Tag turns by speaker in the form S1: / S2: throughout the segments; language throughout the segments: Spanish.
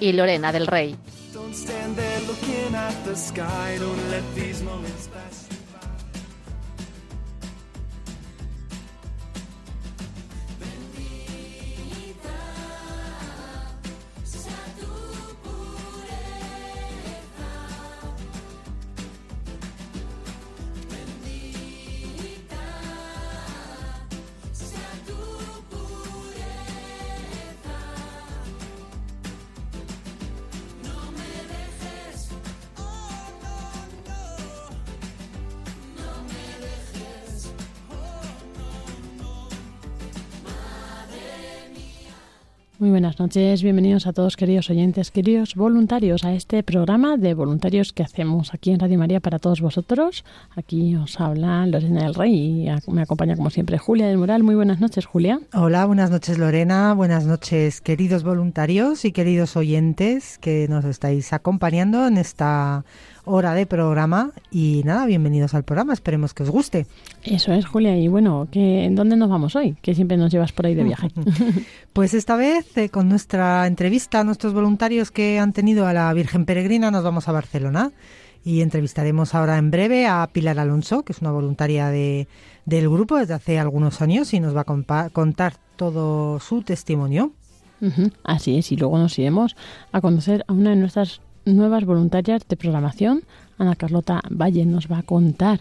S1: y Lorena del Rey.
S2: Noches, bienvenidos a todos queridos oyentes, queridos voluntarios a este programa de voluntarios que hacemos aquí en Radio María para todos vosotros. Aquí os habla Lorena del Rey y me acompaña como siempre Julia del Moral. Muy buenas noches, Julia.
S3: Hola, buenas noches Lorena, buenas noches queridos voluntarios y queridos oyentes que nos estáis acompañando en esta hora de programa y nada, bienvenidos al programa, esperemos que os guste.
S2: Eso es, Julia. Y bueno, ¿qué, ¿en dónde nos vamos hoy? Que siempre nos llevas por ahí de viaje.
S3: Pues esta vez eh, con nuestra entrevista a nuestros voluntarios que han tenido a la Virgen Peregrina nos vamos a Barcelona y entrevistaremos ahora en breve a Pilar Alonso, que es una voluntaria de, del grupo desde hace algunos años y nos va a contar todo su testimonio.
S2: Así es, y luego nos iremos a conocer a una de nuestras nuevas voluntarias de programación. Ana Carlota Valle nos va a contar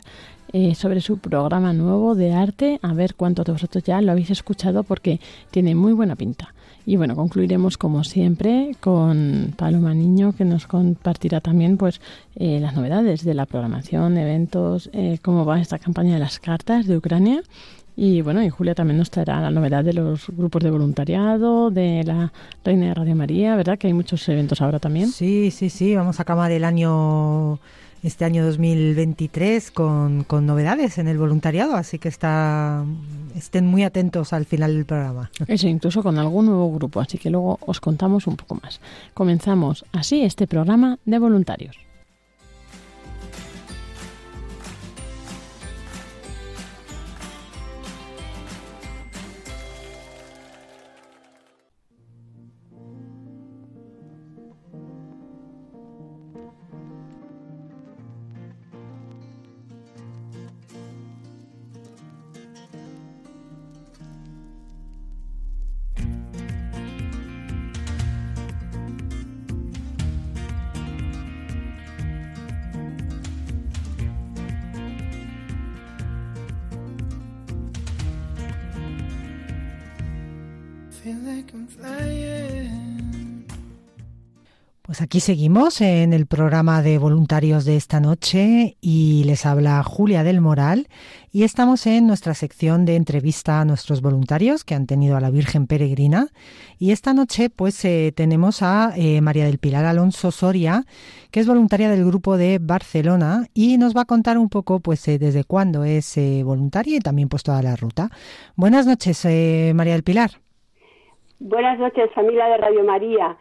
S2: eh, sobre su programa nuevo de arte. A ver cuántos de vosotros ya lo habéis escuchado porque tiene muy buena pinta. Y bueno, concluiremos como siempre con Paloma Niño que nos compartirá también pues eh, las novedades de la programación, eventos, eh, cómo va esta campaña de las cartas de Ucrania. Y bueno, y Julia también nos traerá la novedad de los grupos de voluntariado, de la Reina de Radio María, ¿verdad? Que hay muchos eventos ahora también.
S3: Sí, sí, sí, vamos a acabar el año, este año 2023 con, con novedades en el voluntariado, así que está, estén muy atentos al final del programa.
S2: Eso, incluso con algún nuevo grupo, así que luego os contamos un poco más. Comenzamos así este programa de voluntarios.
S3: Pues aquí seguimos en el programa de voluntarios de esta noche y les habla Julia del Moral y estamos en nuestra sección de entrevista a nuestros voluntarios que han tenido a la Virgen Peregrina y esta noche pues eh, tenemos a eh, María del Pilar Alonso Soria que es voluntaria del grupo de Barcelona y nos va a contar un poco pues eh, desde cuándo es voluntaria y también pues toda la ruta. Buenas noches María del Pilar.
S4: Buenas noches, familia de Radio María.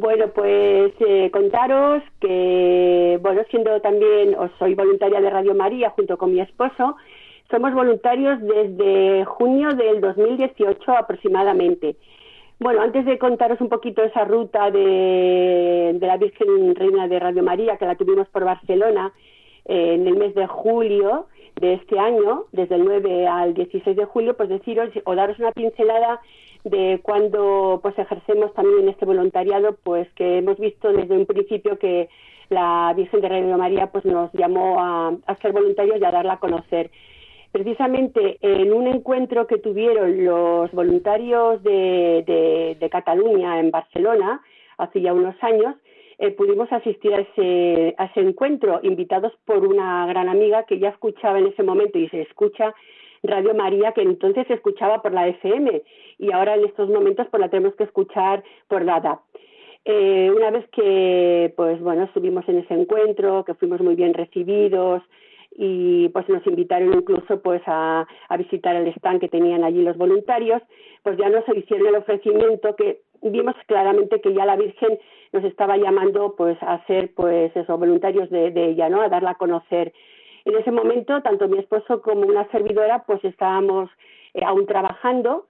S4: Bueno, pues eh, contaros que, bueno, siendo también, os soy voluntaria de Radio María junto con mi esposo, somos voluntarios desde junio del 2018 aproximadamente. Bueno, antes de contaros un poquito esa ruta de, de la Virgen Reina de Radio María, que la tuvimos por Barcelona eh, en el mes de julio de este año, desde el 9 al 16 de julio, pues deciros o daros una pincelada de cuando pues ejercemos también este voluntariado, pues que hemos visto desde un principio que la Virgen de Radio María pues nos llamó a, ser voluntarios y a darla a conocer. Precisamente en un encuentro que tuvieron los voluntarios de, de, de Cataluña en Barcelona hace ya unos años, eh, pudimos asistir a ese, a ese encuentro, invitados por una gran amiga que ya escuchaba en ese momento y se escucha Radio María, que entonces se escuchaba por la FM y ahora en estos momentos pues la tenemos que escuchar por la. Eh, una vez que, pues bueno, estuvimos en ese encuentro, que fuimos muy bien recibidos y pues nos invitaron incluso pues a, a visitar el stand que tenían allí los voluntarios, pues ya nos hicieron el ofrecimiento que vimos claramente que ya la Virgen nos estaba llamando pues a ser pues esos voluntarios de, de ella, ¿no? A darla a conocer. En ese momento, tanto mi esposo como una servidora pues estábamos eh, aún trabajando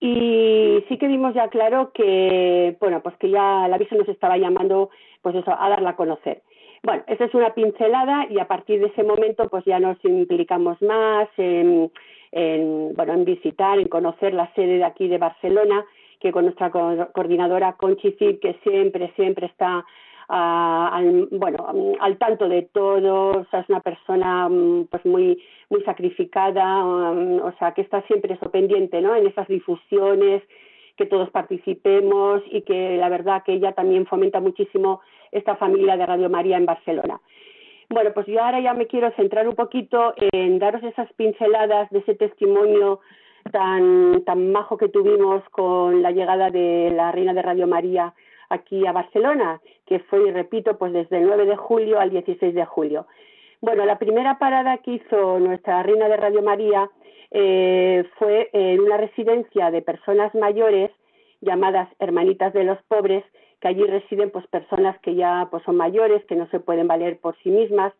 S4: y sí que vimos ya claro que, bueno, pues que ya la Virgen nos estaba llamando pues eso, a darla a conocer. Bueno, esa es una pincelada y a partir de ese momento pues ya nos implicamos más en, en, bueno, en visitar, en conocer la sede de aquí de Barcelona, que con nuestra coordinadora Conchi Cid, que siempre, siempre está al, bueno, al tanto de todo, o sea, es una persona um, pues muy, muy sacrificada, um, o sea, que está siempre eso pendiente, ¿no? En esas difusiones, que todos participemos y que la verdad que ella también fomenta muchísimo esta familia de Radio María en Barcelona. Bueno, pues yo ahora ya me quiero centrar un poquito en daros esas pinceladas de ese testimonio tan, tan majo que tuvimos con la llegada de la Reina de Radio María aquí a Barcelona, que fue, repito, pues desde el 9 de julio al 16 de julio. Bueno, la primera parada que hizo nuestra Reina de Radio María eh, fue en una residencia de personas mayores llamadas Hermanitas de los Pobres, que allí residen pues personas que ya pues son mayores, que no se pueden valer por sí mismas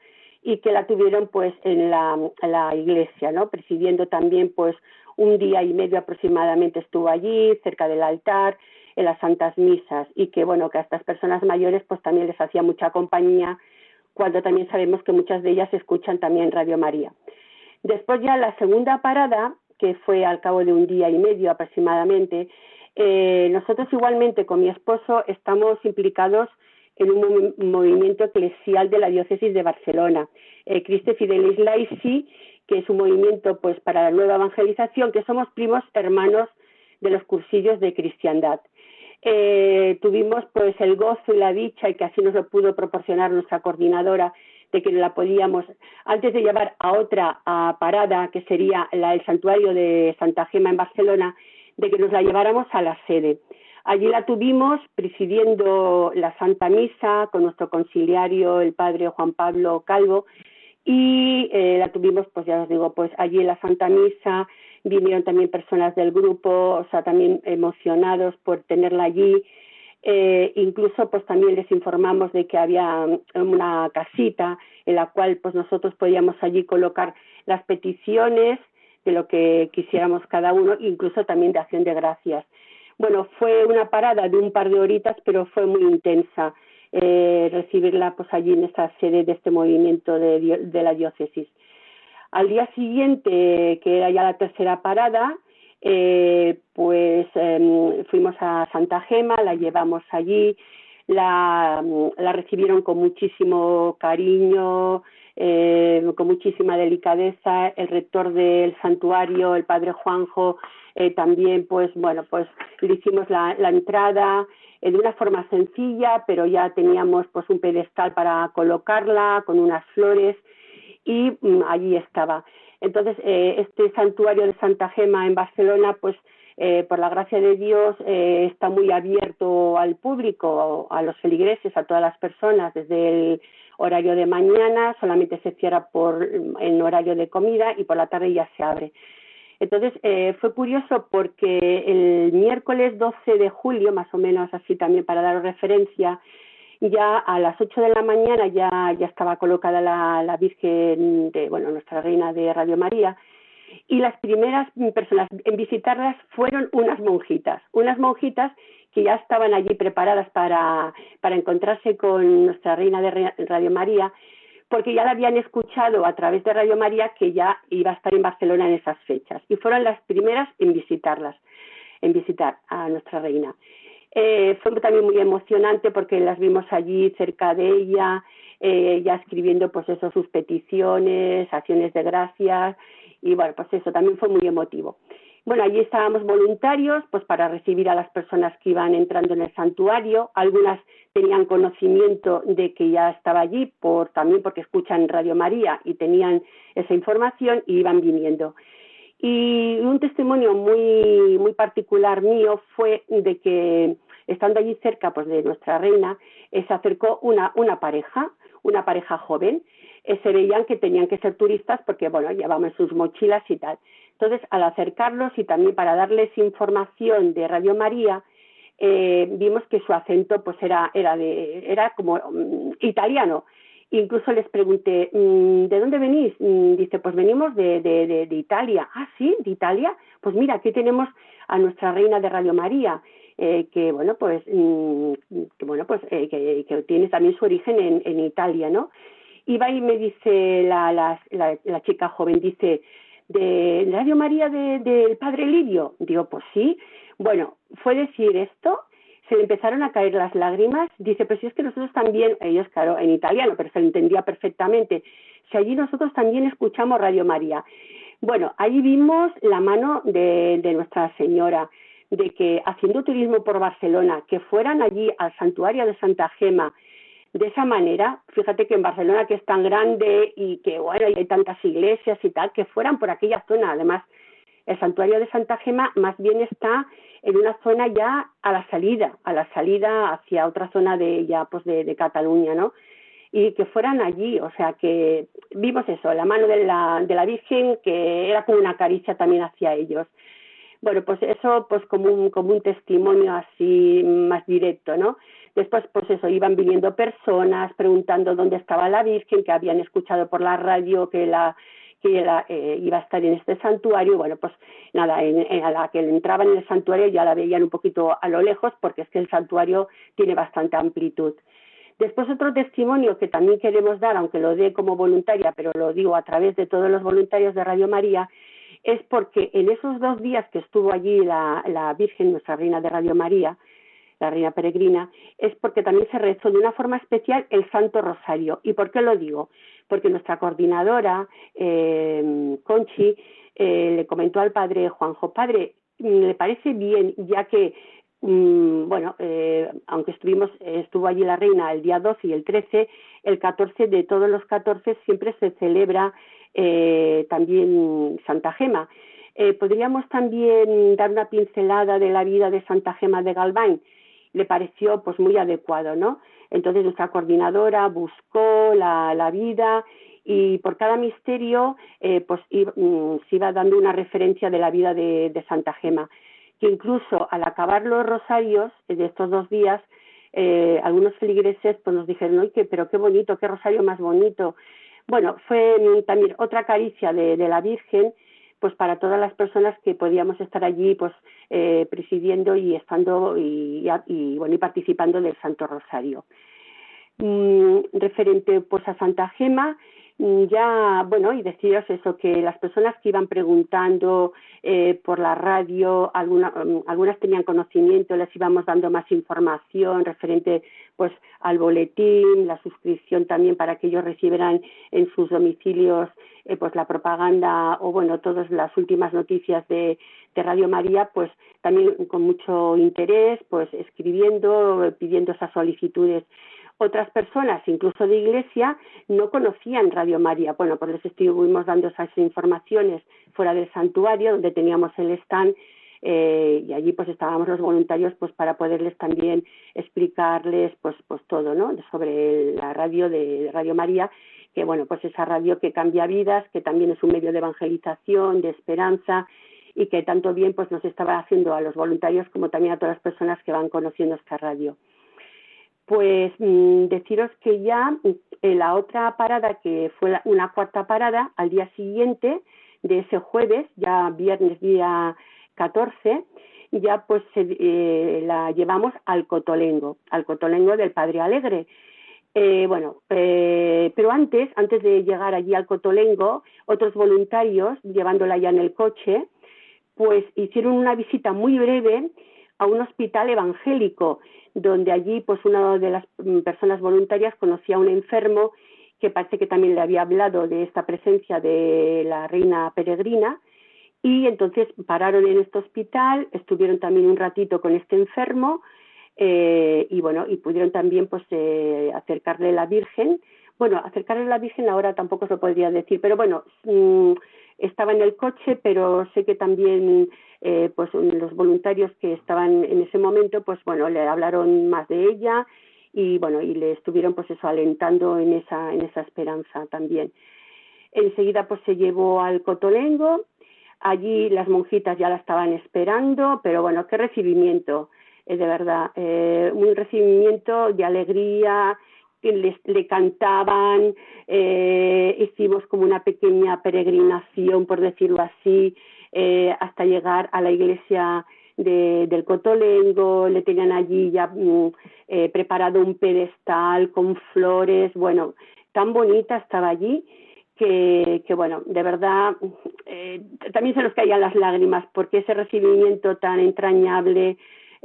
S4: y que la tuvieron pues en la, la iglesia, ¿no? Presidiendo también pues un día y medio aproximadamente estuvo allí, cerca del altar, en las santas misas, y que bueno, que a estas personas mayores pues también les hacía mucha compañía, cuando también sabemos que muchas de ellas escuchan también Radio María. Después ya la segunda parada, que fue al cabo de un día y medio aproximadamente, eh, nosotros igualmente con mi esposo estamos implicados en un movimiento eclesial de la diócesis de Barcelona, eh, Christe Fidelis Laici, que es un movimiento pues para la nueva evangelización, que somos primos hermanos de los cursillos de cristiandad. Eh, tuvimos pues el gozo y la dicha y que así nos lo pudo proporcionar nuestra coordinadora de que la podíamos antes de llevar a otra parada que sería la, el santuario de Santa Gema en Barcelona de que nos la lleváramos a la sede. Allí la tuvimos presidiendo la Santa Misa con nuestro conciliario, el padre Juan Pablo Calvo, y eh, la tuvimos, pues ya os digo, pues allí en la Santa Misa, vinieron también personas del grupo, o sea, también emocionados por tenerla allí. Eh, incluso pues también les informamos de que había una casita en la cual pues nosotros podíamos allí colocar las peticiones de lo que quisiéramos cada uno, incluso también de acción de gracias. Bueno, fue una parada de un par de horitas, pero fue muy intensa eh, recibirla pues allí en esta sede de este movimiento de, la diócesis. Al día siguiente, que era ya la tercera parada, eh, pues eh, fuimos a Santa Gema, la llevamos allí, la, la recibieron con muchísimo cariño, eh, con muchísima delicadeza. El rector del santuario, el padre Juanjo, eh, también, pues bueno, pues le hicimos la, la entrada eh, de una forma sencilla, pero ya teníamos pues un pedestal para colocarla con unas flores y mm, allí estaba. Entonces, eh, este santuario de Santa Gema en Barcelona, pues eh, por la gracia de Dios, eh, está muy abierto al público, a los feligreses, a todas las personas, desde el horario de mañana, solamente se cierra por en horario de comida y por la tarde ya se abre. Entonces eh, fue curioso porque el miércoles 12 de julio, más o menos así también para daros referencia, ya a las 8 de la mañana ya, ya estaba colocada la, la Virgen de, bueno, nuestra reina de Radio María, y las primeras personas en visitarlas fueron unas monjitas, unas monjitas que ya estaban allí preparadas para, para encontrarse con nuestra reina de Radio María, porque ya la habían escuchado a través de Radio María que ya iba a estar en Barcelona en esas fechas, y fueron las primeras en visitarlas, en visitar a nuestra reina. Eh, fue también muy emocionante porque las vimos allí cerca de ella, eh, ya escribiendo pues eso, sus peticiones, acciones de gracias, y bueno, pues eso también fue muy emotivo. Bueno, allí estábamos voluntarios pues para recibir a las personas que iban entrando en el santuario. Algunas tenían conocimiento de que ya estaba allí por también porque escuchan Radio María y tenían esa información y iban viniendo. Y un testimonio muy muy particular mío fue de que estando allí cerca pues de nuestra reina, se acercó una, una pareja, una pareja joven, se veían que tenían que ser turistas porque, bueno, llevaban sus mochilas y tal. Entonces, al acercarlos y también para darles información de Radio María, eh, vimos que su acento pues era, era, de, era como mm, italiano. Incluso les pregunté, mm, ¿de dónde venís? Mm, dice, pues venimos de, de, de, Italia. Ah, sí, de Italia. Pues mira, aquí tenemos a nuestra reina de Radio María. Eh, que bueno pues que bueno pues eh, que, que, tiene también su origen en, en Italia no y va y me dice la, la, la, chica joven dice de Radio María del de, Padre Lidio digo pues sí bueno, fue decir esto, se le empezaron a caer las lágrimas, dice, pero si es que nosotros también, ellos claro, en italiano, pero se lo entendía perfectamente, si allí nosotros también escuchamos Radio María. Bueno, ahí vimos la mano de, de Nuestra Señora, de que haciendo turismo por Barcelona, que fueran allí al santuario de Santa Gema, de esa manera, fíjate que en Barcelona que es tan grande y que bueno, hay tantas iglesias y tal, que fueran por aquella zona, además el santuario de Santa Gema más bien está en una zona ya a la salida, a la salida hacia otra zona de ya pues de, Cataluña, ¿no? Y que fueran allí, o sea que vimos eso, la mano de la, de la Virgen que era como una caricia también hacia ellos. Bueno, pues eso pues como un, como un testimonio así más directo, ¿no? Después, pues eso, iban viniendo personas preguntando dónde estaba la Virgen, que habían escuchado por la radio que la que eh, iba a estar en este santuario. Bueno, pues nada, a la que entraban en el santuario ya la veían un poquito a lo lejos porque es que el santuario tiene bastante amplitud. Después otro testimonio que también queremos dar, aunque lo dé como voluntaria, pero lo digo a través de todos los voluntarios de Radio María, es porque en esos dos días que estuvo allí la, la Virgen, nuestra Reina de Radio María, la Reina Peregrina, es porque también se rezó de una forma especial el Santo Rosario. ¿Y por qué lo digo? porque nuestra coordinadora, eh, Conchi, eh, le comentó al padre Juanjo, padre, le parece bien, ya que, mm, bueno, eh, aunque estuvimos, estuvo allí la reina el día 12 y el 13, el 14 de todos los 14 siempre se celebra también Santa Gema. podríamos también dar una pincelada de la vida de Santa Gema de Galván. Le pareció pues muy adecuado, ¿no? Entonces nuestra coordinadora buscó la, vida y por cada misterio eh, pues mm, se iba dando una referencia de la vida de, Santa Gema, que incluso al acabar los rosarios de estos dos días, eh, algunos feligreses pues nos dijeron, oye, pero qué bonito, qué rosario más bonito. Bueno, fue también otra caricia de, la Virgen pues para todas las personas que podíamos estar allí pues eh, presidiendo y estando y, y, bueno y participando del Santo Rosario. Mm, referente pues a Santa Gema, ya, bueno, y deciros eso, que las personas que iban preguntando eh, por la radio, mm, algunas tenían conocimiento, les íbamos dando más información referente pues al boletín, la suscripción también para que ellos recibieran en sus domicilios eh, pues la propaganda o bueno, todas las últimas noticias de, de Radio María, pues también con mucho interés, pues escribiendo, pidiendo esas solicitudes otras personas, incluso de iglesia, no conocían Radio María. Bueno, pues les estuvimos dando esas informaciones fuera del santuario, donde teníamos el stand, eh, y allí pues estábamos los voluntarios pues para poderles también explicarles pues pues todo, ¿no? Sobre la radio de Radio María, que bueno, pues esa radio que cambia vidas, que también es un medio de evangelización, de esperanza, y que tanto bien pues nos estaba haciendo a los voluntarios como también a todas las personas que van conociendo esta radio. Pues mm, deciros que ya eh, la otra parada, que fue una cuarta parada, al día siguiente de ese jueves, ya viernes día 14, ya pues eh, la llevamos al Cotolengo, al Cotolengo del Padre Alegre. Eh, bueno, pero antes, antes de llegar allí al Cotolengo, otros voluntarios, llevándola ya en el coche, pues hicieron una visita muy breve a un hospital evangélico donde allí pues una de las mm, personas voluntarias conocía a un enfermo que parece que también le había hablado de esta presencia de la reina peregrina y entonces pararon en este hospital, estuvieron también un ratito con este enfermo eh, y bueno, y pudieron también pues eh, acercarle la Virgen. Bueno, acercarle a la Virgen ahora tampoco se podría decir, pero bueno, mm, estaba en el coche, pero sé que también eh, pues los voluntarios que estaban en ese momento, pues bueno, le hablaron más de ella y bueno, y le estuvieron pues eso alentando en esa, en esa esperanza también. Enseguida pues se llevó al Cotolengo, allí las monjitas ya la estaban esperando, pero bueno, qué recibimiento, de verdad, eh, un recibimiento de alegría, le, le cantaban, eh, hicimos como una pequeña peregrinación, por decirlo así, eh, hasta llegar a la iglesia de, del Cotolengo, le tenían allí ya mm, eh, preparado un pedestal con flores, bueno, tan bonita estaba allí que, que bueno, de verdad eh, también se nos caían las lágrimas porque ese recibimiento tan entrañable,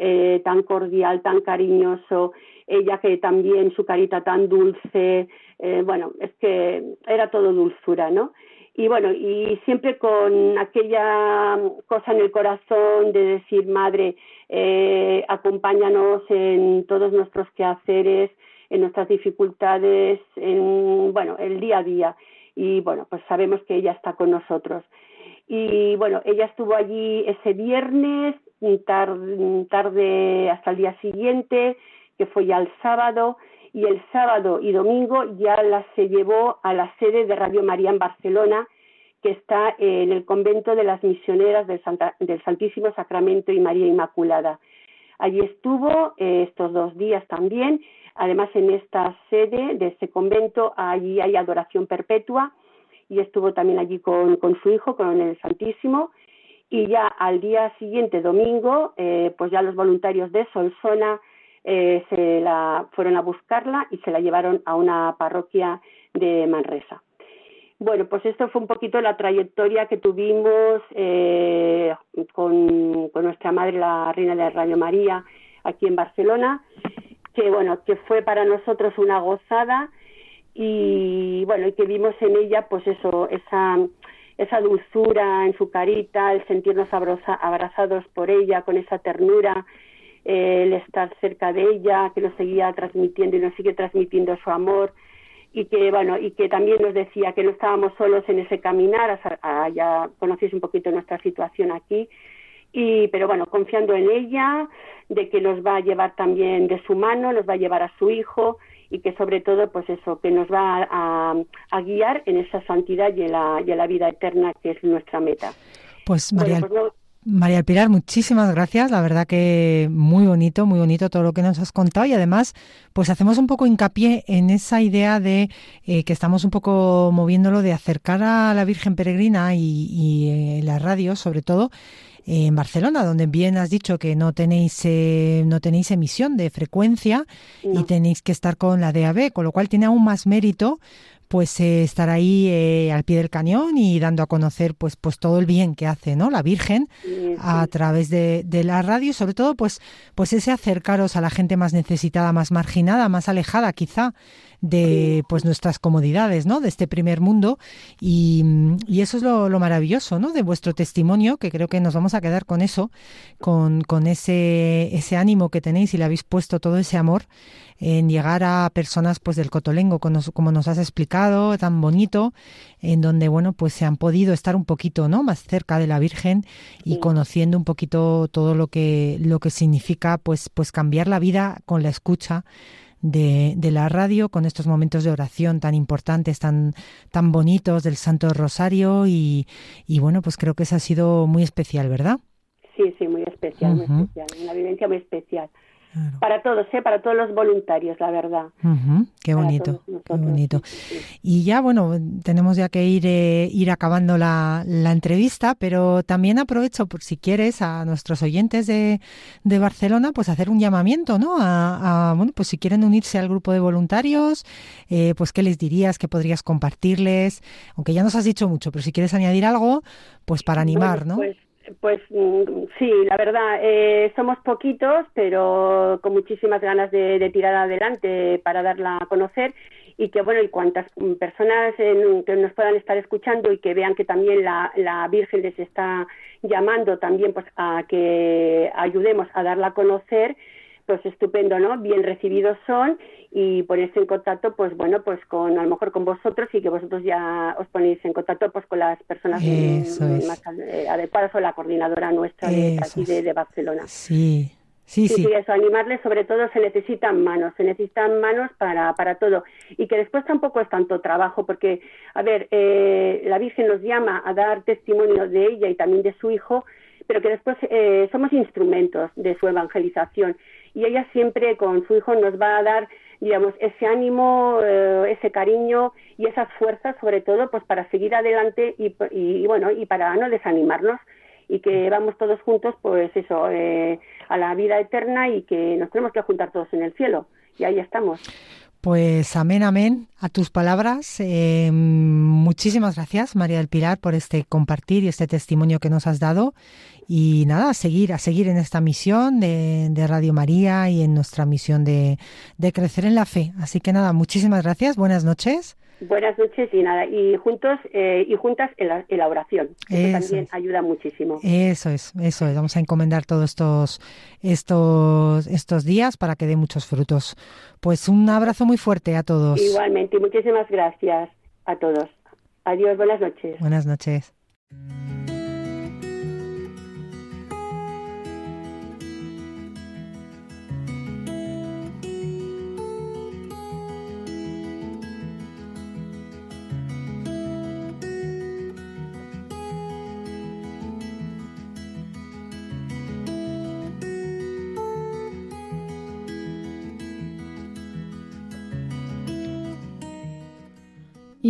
S4: eh, tan cordial, tan cariñoso, ella que también su carita tan dulce, eh, bueno, es que era todo dulzura, ¿no? Y bueno, y siempre con aquella cosa en el corazón de decir, madre, eh, acompáñanos en todos nuestros quehaceres, en nuestras dificultades, en, bueno, el día a día. Y bueno, pues sabemos que ella está con nosotros. Y bueno, ella estuvo allí ese viernes, tarde, tarde hasta el día siguiente, que fue ya el sábado, y el sábado y domingo ya la se llevó a la sede de Radio María en Barcelona, que está en el convento de las misioneras del, del Santísimo Sacramento y María Inmaculada. Allí estuvo eh, estos dos días también. Además, en esta sede de este convento, allí hay adoración perpetua y estuvo también allí con, con su hijo, con el Santísimo. Y ya al día siguiente, domingo, eh, pues ya los voluntarios de Solsona eh, se la fueron a buscarla y se la llevaron a una parroquia de Manresa. Bueno, pues esto fue un poquito la trayectoria que tuvimos eh, con, nuestra madre, la reina de Radio María, aquí en Barcelona, que bueno, que fue para nosotros una gozada y bueno, y que vimos en ella, pues eso, esa, esa dulzura en su carita, el sentirnos abrazados por ella, con esa ternura, el estar cerca de ella, que nos seguía transmitiendo y nos sigue transmitiendo su amor y que bueno y que también nos decía que no estábamos solos en ese caminar, ya conocéis un poquito nuestra situación aquí y pero bueno confiando en ella de que nos va a llevar también de su mano, nos va a llevar a su hijo y que sobre todo pues eso que nos va a, a guiar en esa santidad y en la, y en la vida eterna que es nuestra meta.
S3: Pues María, pues María Pilar, muchísimas gracias. La verdad que muy bonito, muy bonito todo lo que nos has contado y además, pues hacemos un poco hincapié en esa idea de eh, que estamos un poco moviéndolo de acercar a la Virgen Peregrina y, y eh, la radio, sobre todo en Barcelona, donde bien has dicho que no tenéis eh, no tenéis emisión de frecuencia y tenéis que estar con la DAB, con lo cual tiene aún más mérito pues eh, estar ahí eh, al pie del cañón y dando a conocer pues pues todo el bien que hace no la Virgen a través de, de, la radio y sobre todo pues pues ese acercaros a la gente más necesitada más marginada más alejada quizá de pues nuestras comodidades, ¿no? De este primer mundo y, y eso es lo, lo, maravilloso, ¿no? De vuestro testimonio, que creo que nos vamos a quedar con eso, con, con ese, ese ánimo que tenéis y le habéis puesto todo ese amor en llegar a personas pues del Cotolengo, como nos has explicado, tan bonito, en donde bueno pues se han podido estar un poquito no más cerca de la Virgen y conociendo un poquito todo lo que lo que significa pues pues cambiar la vida con la escucha de, de, la radio con estos momentos de oración tan importantes, tan, tan bonitos del Santo Rosario y, y bueno, pues creo que eso ha sido muy especial, ¿verdad?
S4: Sí, sí, muy especial, muy especial, una vivencia muy especial. Para todos, ¿eh? para todos los voluntarios, la verdad.
S3: Qué bonito, qué bonito. Y ya, bueno, tenemos ya que ir, eh, ir acabando la, la, entrevista, pero también aprovecho, por si quieres, a nuestros oyentes de, de Barcelona, pues hacer un llamamiento, ¿no? A, a, bueno, pues si quieren unirse al grupo de voluntarios, eh, pues qué les dirías, qué podrías compartirles, aunque ya nos has dicho mucho, pero si quieres añadir algo, pues para animar, ¿no?
S4: Pues pues mm, sí, la verdad, eh, somos poquitos, pero con muchísimas ganas de, de, tirar adelante para darla a conocer. Y que, bueno, y cuantas personas en, que nos puedan estar escuchando y que vean que también la, la Virgen les está llamando también pues a que ayudemos a darla a conocer, pues estupendo, ¿no? Bien recibidos son y ponerse en contacto, pues bueno, pues con a lo mejor con vosotros y que vosotros ya os ponéis en contacto pues con las personas más adecuadas o la coordinadora nuestra de aquí de, Barcelona.
S3: Sí. Sí, sí,
S4: sí. eso, animarles, sobre todo se necesitan manos, se necesitan manos para, para todo. Y que después tampoco es tanto trabajo, porque, a ver, eh, la Virgen nos llama a dar testimonio de ella y también de su hijo, pero que después eh, somos instrumentos de su evangelización. Y ella siempre con su hijo nos va a dar, digamos, ese ánimo, eh, ese cariño y esas fuerzas, sobre todo, pues para seguir adelante y, y, bueno, y para no desanimarnos y que vamos todos juntos, pues eso, eh, a la vida eterna y que nos tenemos que juntar todos en el cielo. Y ahí estamos.
S3: Pues amén, amén a tus palabras. Eh, muchísimas gracias, María del Pilar, por este compartir y este testimonio que nos has dado. Y nada, a seguir, a seguir en esta misión de, de Radio María y en nuestra misión de, de crecer en la fe. Así que nada, muchísimas gracias. Buenas noches.
S4: Buenas noches y nada, y juntos eh, y juntas en la, en la oración. Eso, también ayuda muchísimo.
S3: Eso es, eso es. Vamos a encomendar todos estos, estos, estos días para que dé muchos frutos. Pues un abrazo muy fuerte a todos.
S4: Igualmente, y muchísimas gracias a todos. Adiós, buenas noches.
S3: Buenas noches.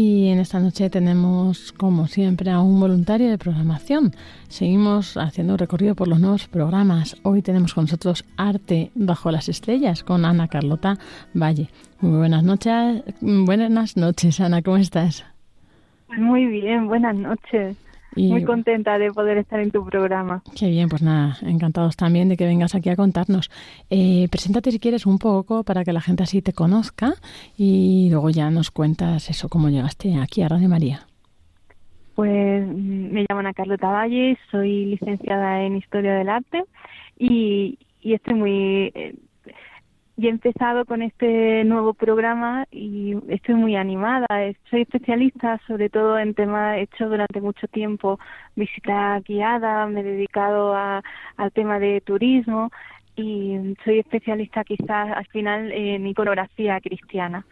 S2: Y en esta noche tenemos, como siempre, a un voluntario de programación. Seguimos haciendo un recorrido por los nuevos programas. Hoy tenemos con nosotros Arte bajo las estrellas con Ana Carlota Valle. Muy buenas noches, buenas noches, Ana, ¿cómo estás?
S5: Muy bien, buenas noches. Muy contenta de poder estar en tu programa.
S2: Qué bien, pues nada, encantados también de que vengas aquí a contarnos. Eh, preséntate si quieres un poco para que la gente así te conozca y luego ya nos cuentas eso, cómo llegaste aquí a Radio María.
S5: Pues mm, me llamo Ana Carlota Valle, soy licenciada en Historia del Arte y, y estoy muy eh, y he empezado con este nuevo programa y estoy muy animada. Soy especialista sobre todo en temas, he hecho durante mucho tiempo visita guiada, me he dedicado a, al tema de turismo y soy especialista quizás al final en iconografía cristiana,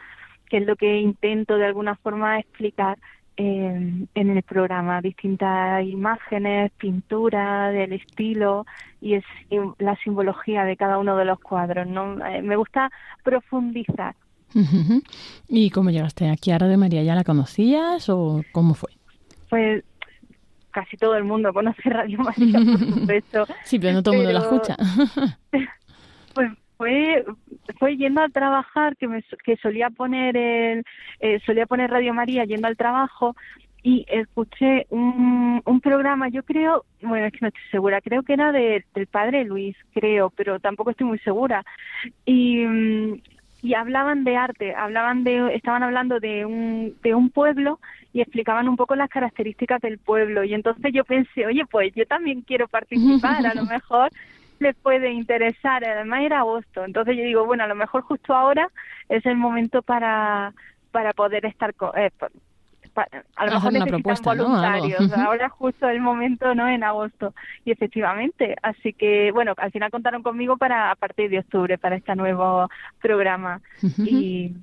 S5: que es lo que intento de alguna forma explicar en, el programa, distintas imágenes, pintura del estilo y es la simbología de cada uno de los cuadros. ¿no? Eh, me gusta profundizar.
S2: ¿Y cómo llegaste aquí a Radio María? ¿Ya la conocías o cómo fue?
S5: Pues casi todo el mundo conoce Radio María, por supuesto.
S2: sí, pero no todo el mundo la escucha.
S5: pues fue fue yendo a trabajar que me que solía poner el eh, solía poner Radio María yendo al trabajo y escuché un, un programa yo creo bueno es que no estoy segura creo que era de, del padre Luis creo pero tampoco estoy muy segura y y hablaban de arte, hablaban de, estaban hablando de un, de un pueblo y explicaban un poco las características del pueblo. Y entonces yo pensé, oye, pues yo también quiero participar, a lo mejor les puede interesar. Además era agosto, entonces yo digo, bueno, a lo mejor justo ahora es el momento para para poder estar con, eh, a lo mejor necesitan voluntarios. Ahora justo el momento, ¿no? En agosto. Y efectivamente, así que, bueno, al final contaron conmigo para a partir de octubre, para este nuevo programa. Y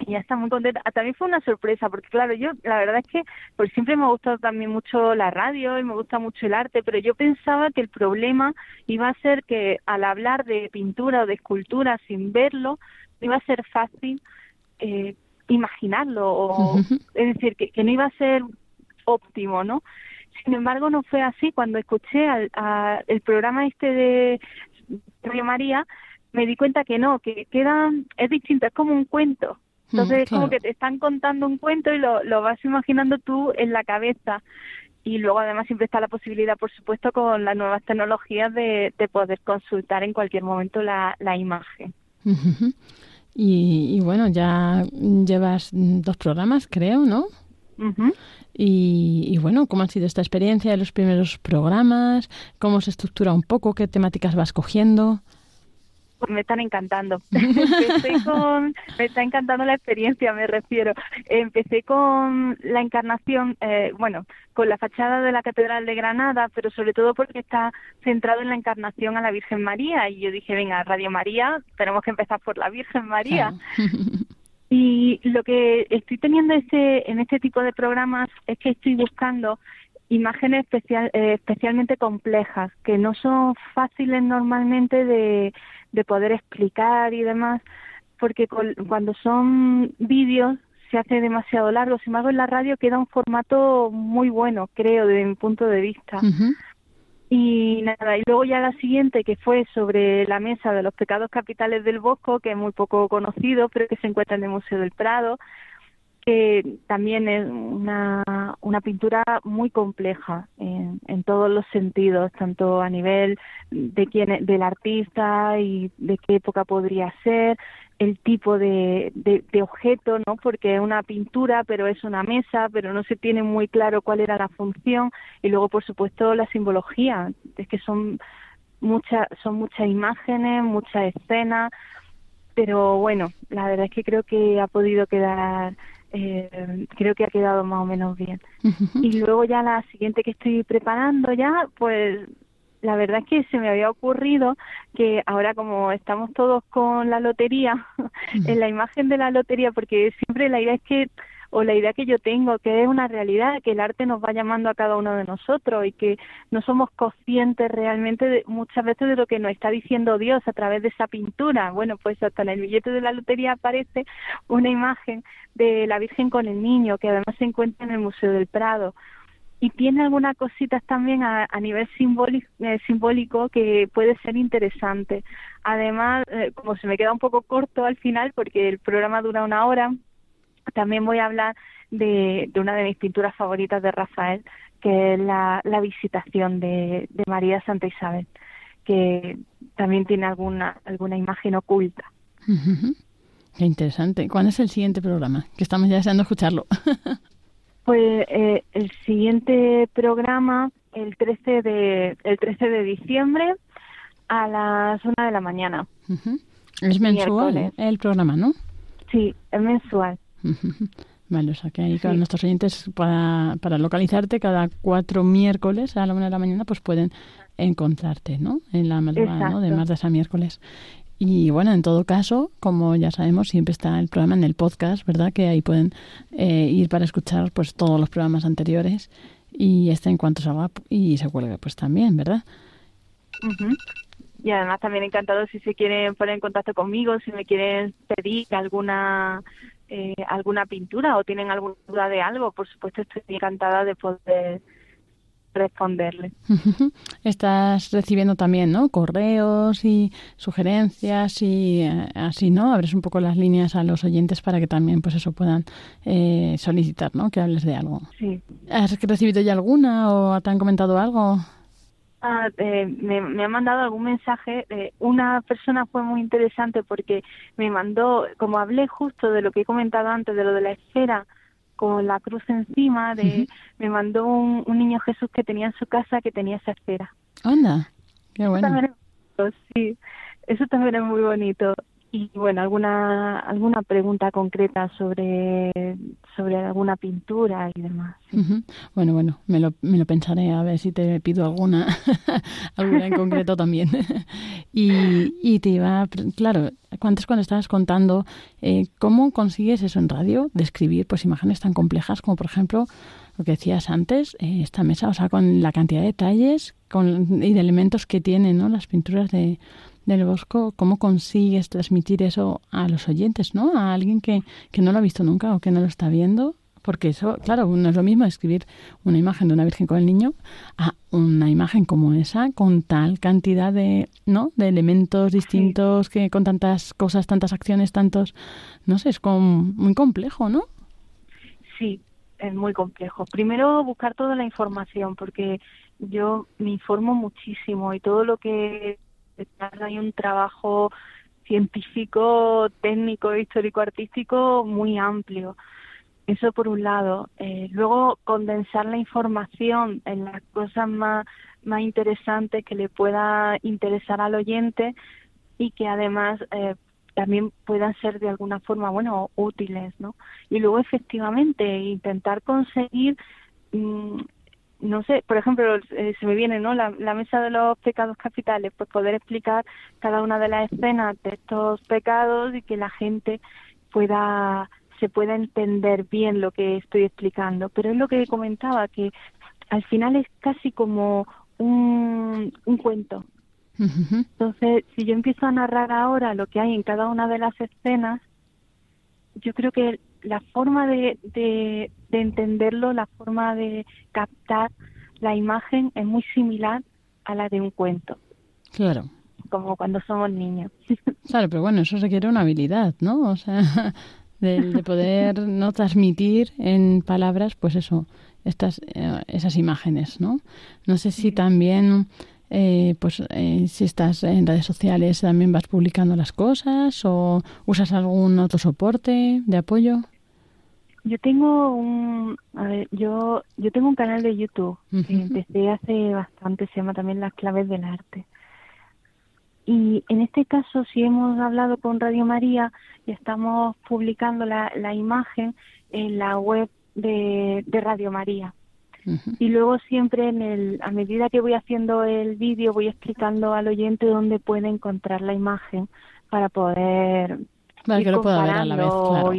S5: y ya está muy contenta. Ah, también fue una sorpresa, porque claro, yo la verdad es que pues siempre me ha gustado también mucho la radio y me gusta mucho el arte, pero yo pensaba que el problema iba a ser que al hablar de pintura o de escultura sin verlo, iba a ser fácil eh, imaginarlo, o, es decir, que, que no iba a ser óptimo, ¿no? Sin embargo, no fue así. Cuando escuché al, el programa este de Radio María, me di cuenta que no, que queda, es distinto, es como un cuento entonces es como que te están contando un cuento y lo, lo vas imaginando tú en la cabeza. Y luego además siempre está la posibilidad, por supuesto, con las nuevas tecnologías de, de poder consultar en cualquier momento la, la imagen.
S2: y, y, bueno, ya llevas dos programas, creo, ¿no? y, y, bueno, ¿cómo ha sido esta experiencia de los primeros programas? ¿Cómo se estructura un poco? ¿Qué temáticas vas cogiendo?
S5: Me están encantando. Empecé con, me está encantando la experiencia, me refiero. Empecé con la encarnación, eh, bueno, con la fachada de la Catedral de Granada, pero sobre todo porque está centrado en la encarnación a la Virgen María. Y yo dije, venga, Radio María, tenemos que empezar por la Virgen María. Y lo que estoy teniendo ese, en este tipo de programas es que estoy buscando imágenes especial, eh, especialmente complejas, que no son fáciles normalmente de, de poder explicar y demás, porque cuando son vídeos se hace demasiado largo. Sin embargo, en la radio queda un formato muy bueno, creo, desde mi punto de vista. Y nada, y luego ya la siguiente, que fue sobre la mesa de los pecados capitales del Bosco, que es muy poco conocido, pero que se encuentra en el Museo del Prado, que también es una, una pintura muy compleja en, en, todos los sentidos, tanto a nivel de quién, del artista y de qué época podría ser, el tipo de, de, objeto, ¿no? Porque es una pintura, pero es una mesa, pero no se tiene muy claro cuál era la función. Y luego, por supuesto, la simbología, es que son muchas son muchas imágenes, muchas escenas, pero bueno, la verdad es que creo que ha podido quedar eh, creo que ha quedado más o menos bien. Y luego ya la siguiente que estoy preparando ya, pues la verdad es que se me había ocurrido que ahora como estamos todos con la lotería, en la imagen de la lotería, porque siempre la idea es que o la idea que yo tengo, que es una realidad, que el arte nos va llamando a cada uno de nosotros y que no somos conscientes realmente de, muchas veces de lo que nos está diciendo Dios a través de esa pintura. Bueno, pues hasta en el billete de la lotería aparece una imagen de la Virgen con el niño, que además se encuentra en el Museo del Prado y tiene algunas cositas también a, nivel simbólico, eh, simbólico que puede ser interesante. Además, eh, como se me queda un poco corto al final, porque el programa dura una hora, también voy a hablar de, una de mis pinturas favoritas de Rafael, que es la, visitación de, María Santa Isabel, que también tiene alguna, alguna imagen oculta.
S2: Qué interesante. ¿Cuándo es el siguiente programa? Que estamos ya deseando escucharlo.
S5: pues eh, el siguiente programa, el 13 de, el 13 de diciembre, a las una de la mañana.
S2: Es mensual el programa, ¿no?
S5: Sí, es mensual.
S2: Vale, o sea que ahí con nuestros oyentes para, para localizarte cada cuatro miércoles a la una de la mañana pues pueden encontrarte, ¿no? En la madrugada, ¿no? De martes a miércoles. Y bueno, en todo caso, como ya sabemos, siempre está el programa en el podcast, ¿verdad? Que ahí pueden eh, ir para escuchar pues todos los programas anteriores y este en cuanto salga y se cuelgue pues también, ¿verdad?
S5: Y además también encantado si se quieren poner en contacto conmigo, si me quieren pedir alguna eh, alguna pintura o tienen alguna duda de algo, por supuesto estoy encantada de poder responderle.
S2: Estás recibiendo también, ¿no? Correos y sugerencias y eh, así, ¿no? Abres un poco las líneas a los oyentes para que también, pues eso, puedan eh, solicitar, ¿no? Que hables de algo.
S5: Sí.
S2: ¿Has recibido ya alguna o te han comentado algo?
S5: Ah, eh, me, me, ha mandado algún mensaje. Eh, una persona fue muy interesante porque me mandó, como hablé justo de lo que he comentado antes, de lo de la esfera con la cruz encima, de, me mandó un, niño Jesús que tenía en su casa que tenía esa esfera.
S2: Anda, qué bueno.
S5: sí, eso también es muy bonito y bueno alguna alguna pregunta concreta sobre sobre alguna pintura y demás
S2: bueno bueno me lo, me lo pensaré a ver si te pido alguna alguna en concreto también. Y, y te iba claro antes cuando estabas contando eh, cómo consigues eso en radio describir pues imágenes tan complejas como por ejemplo lo que decías antes eh, esta mesa o sea con la cantidad de detalles con y de elementos que tienen no las pinturas de del Bosco, ¿cómo consigues transmitir eso a los oyentes, ¿no? A alguien que, que no lo ha visto nunca o que no lo está viendo. Porque eso, claro, no es lo mismo escribir una imagen de una Virgen con el niño a una imagen como esa, con tal cantidad de, ¿no? de elementos distintos, que con tantas cosas, tantas acciones, tantos, no sé, es como muy complejo, ¿no?
S5: Sí, es muy complejo. Primero buscar toda la información, porque yo me informo muchísimo y todo lo que hay un trabajo científico, técnico, histórico, artístico muy amplio. Eso por un lado. Eh, luego, condensar la información en las cosas más, más interesantes que le pueda interesar al oyente y que además eh, también puedan ser de alguna forma, bueno, útiles, ¿no? Y luego efectivamente intentar conseguir, mm, no sé, por ejemplo, eh, se me viene, ¿no? La, la, mesa de los pecados capitales, pues poder explicar cada una de las escenas de estos pecados y que la gente pueda se pueda entender bien lo que estoy explicando. Pero es lo que comentaba, que al final es casi como un, un cuento, entonces, si yo empiezo a narrar ahora lo que hay en cada una de las escenas, yo creo que la forma de, de, entenderlo, la forma de captar la imagen es muy similar a la de un cuento.
S2: Claro.
S5: Como cuando somos niños.
S2: Claro, pero bueno, eso requiere una habilidad, ¿no? O sea, de, poder no transmitir en palabras, pues eso, estas, eh, esas imágenes, ¿no? No sé si también eh, pues eh, si estás en redes sociales también vas publicando las cosas o usas algún otro soporte de apoyo.
S5: Yo tengo un, a ver, yo, yo tengo un canal de YouTube que empecé hace bastante, se llama también Las Claves del Arte. Y en este caso, si hemos hablado con Radio María y estamos publicando la, la imagen en la web de, de Radio María. Y luego siempre en el, a medida que voy haciendo el vídeo voy explicando al oyente dónde puede encontrar la imagen para poder
S2: para que lo pueda ver a la vez, claro.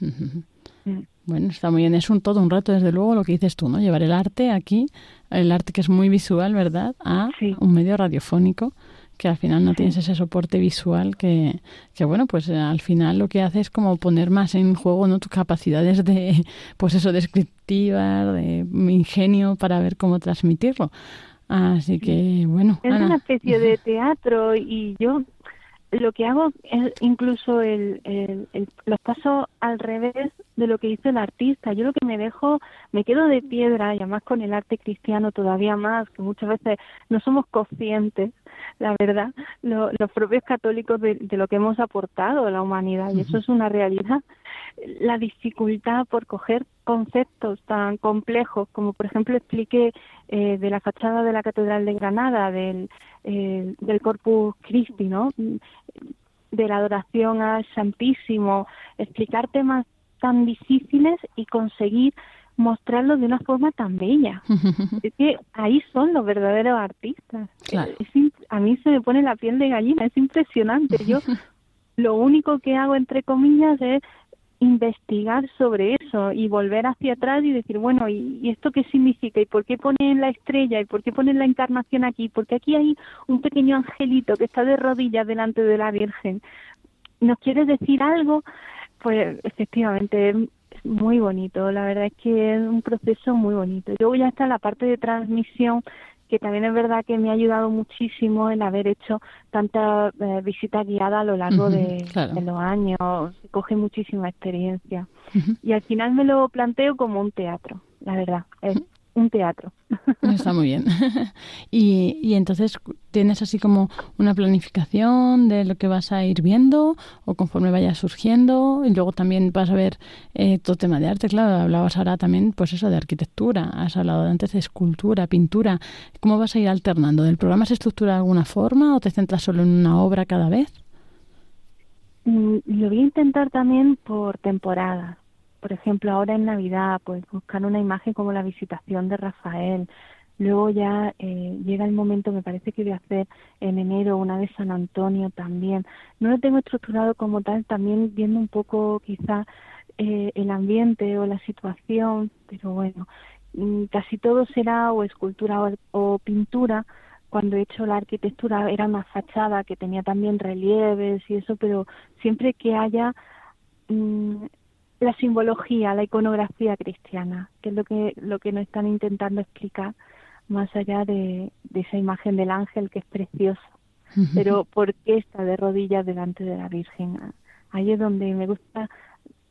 S2: Mm. Bueno, está muy bien. Es un todo un reto, desde luego, lo que dices tú, ¿no? Llevar el arte aquí, el arte que es muy visual, ¿verdad?, a un medio radiofónico que al final no tienes ese soporte visual que, que, bueno, pues eh, al final lo que hace es como poner más en juego ¿no? tus capacidades de, pues eso, descriptivas, de ingenio para ver cómo transmitirlo. Así que, bueno.
S5: Es una especie de teatro y yo lo que hago es incluso el, el, los pasos al revés de lo que hizo el artista. Yo lo que me dejo, me quedo de piedra y además con el arte cristiano todavía más, que muchas veces no somos conscientes, la verdad, los propios católicos de, lo que hemos aportado a la humanidad y eso es una realidad. La dificultad por coger conceptos tan complejos como por ejemplo expliqué eh, de la fachada de la Catedral de Granada, del, eh, del Corpus Christi, ¿no? de la adoración al Santísimo, explicar temas tan difíciles y conseguir mostrarlo de una forma tan bella. es que ahí son los verdaderos artistas. a mí se me pone la piel de gallina, es impresionante. Yo lo único que hago, entre comillas, es investigar sobre eso y volver hacia atrás y decir, bueno, ¿y, esto qué significa? ¿Y por qué ponen la estrella? ¿Y por qué ponen la encarnación aquí? Porque aquí hay un pequeño angelito que está de rodillas delante de la Virgen. ¿Nos quiere decir algo? Pues efectivamente es muy bonito, la verdad es que es un proceso muy bonito. Luego ya está la parte de transmisión que también es verdad que me ha ayudado muchísimo el haber hecho tanta eh, visita guiada a lo largo de, los años. Coge muchísima experiencia. Y al final me lo planteo como un teatro, la verdad. Es, un teatro.
S2: Está muy bien. y, y entonces, ¿tienes así como una planificación de lo que vas a ir viendo o conforme vaya surgiendo? Y luego también vas a ver eh, todo tema de arte, claro, hablabas ahora también, pues eso, de arquitectura, has hablado antes de escultura, pintura. ¿Cómo vas a ir alternando? ¿El programa se estructura de alguna forma o te centras solo en una obra cada vez?
S5: Mm, lo voy a intentar también por temporada por ejemplo, ahora en Navidad, pues buscar una imagen como la visitación de Rafael. Luego ya eh, llega el momento, me parece que voy a hacer en enero una de San Antonio también. No lo tengo estructurado como tal, también viendo un poco quizá eh, el ambiente o la situación, pero bueno, mm, casi todo será o escultura o, pintura. Cuando he hecho la arquitectura era una fachada que tenía también relieves y eso, pero siempre que haya mm, la simbología, la iconografía cristiana, que es lo que, lo que nos están intentando explicar, más allá de, esa imagen del ángel que es precioso. Pero ¿por qué está de rodillas delante de la Virgen? Ahí es donde me gusta,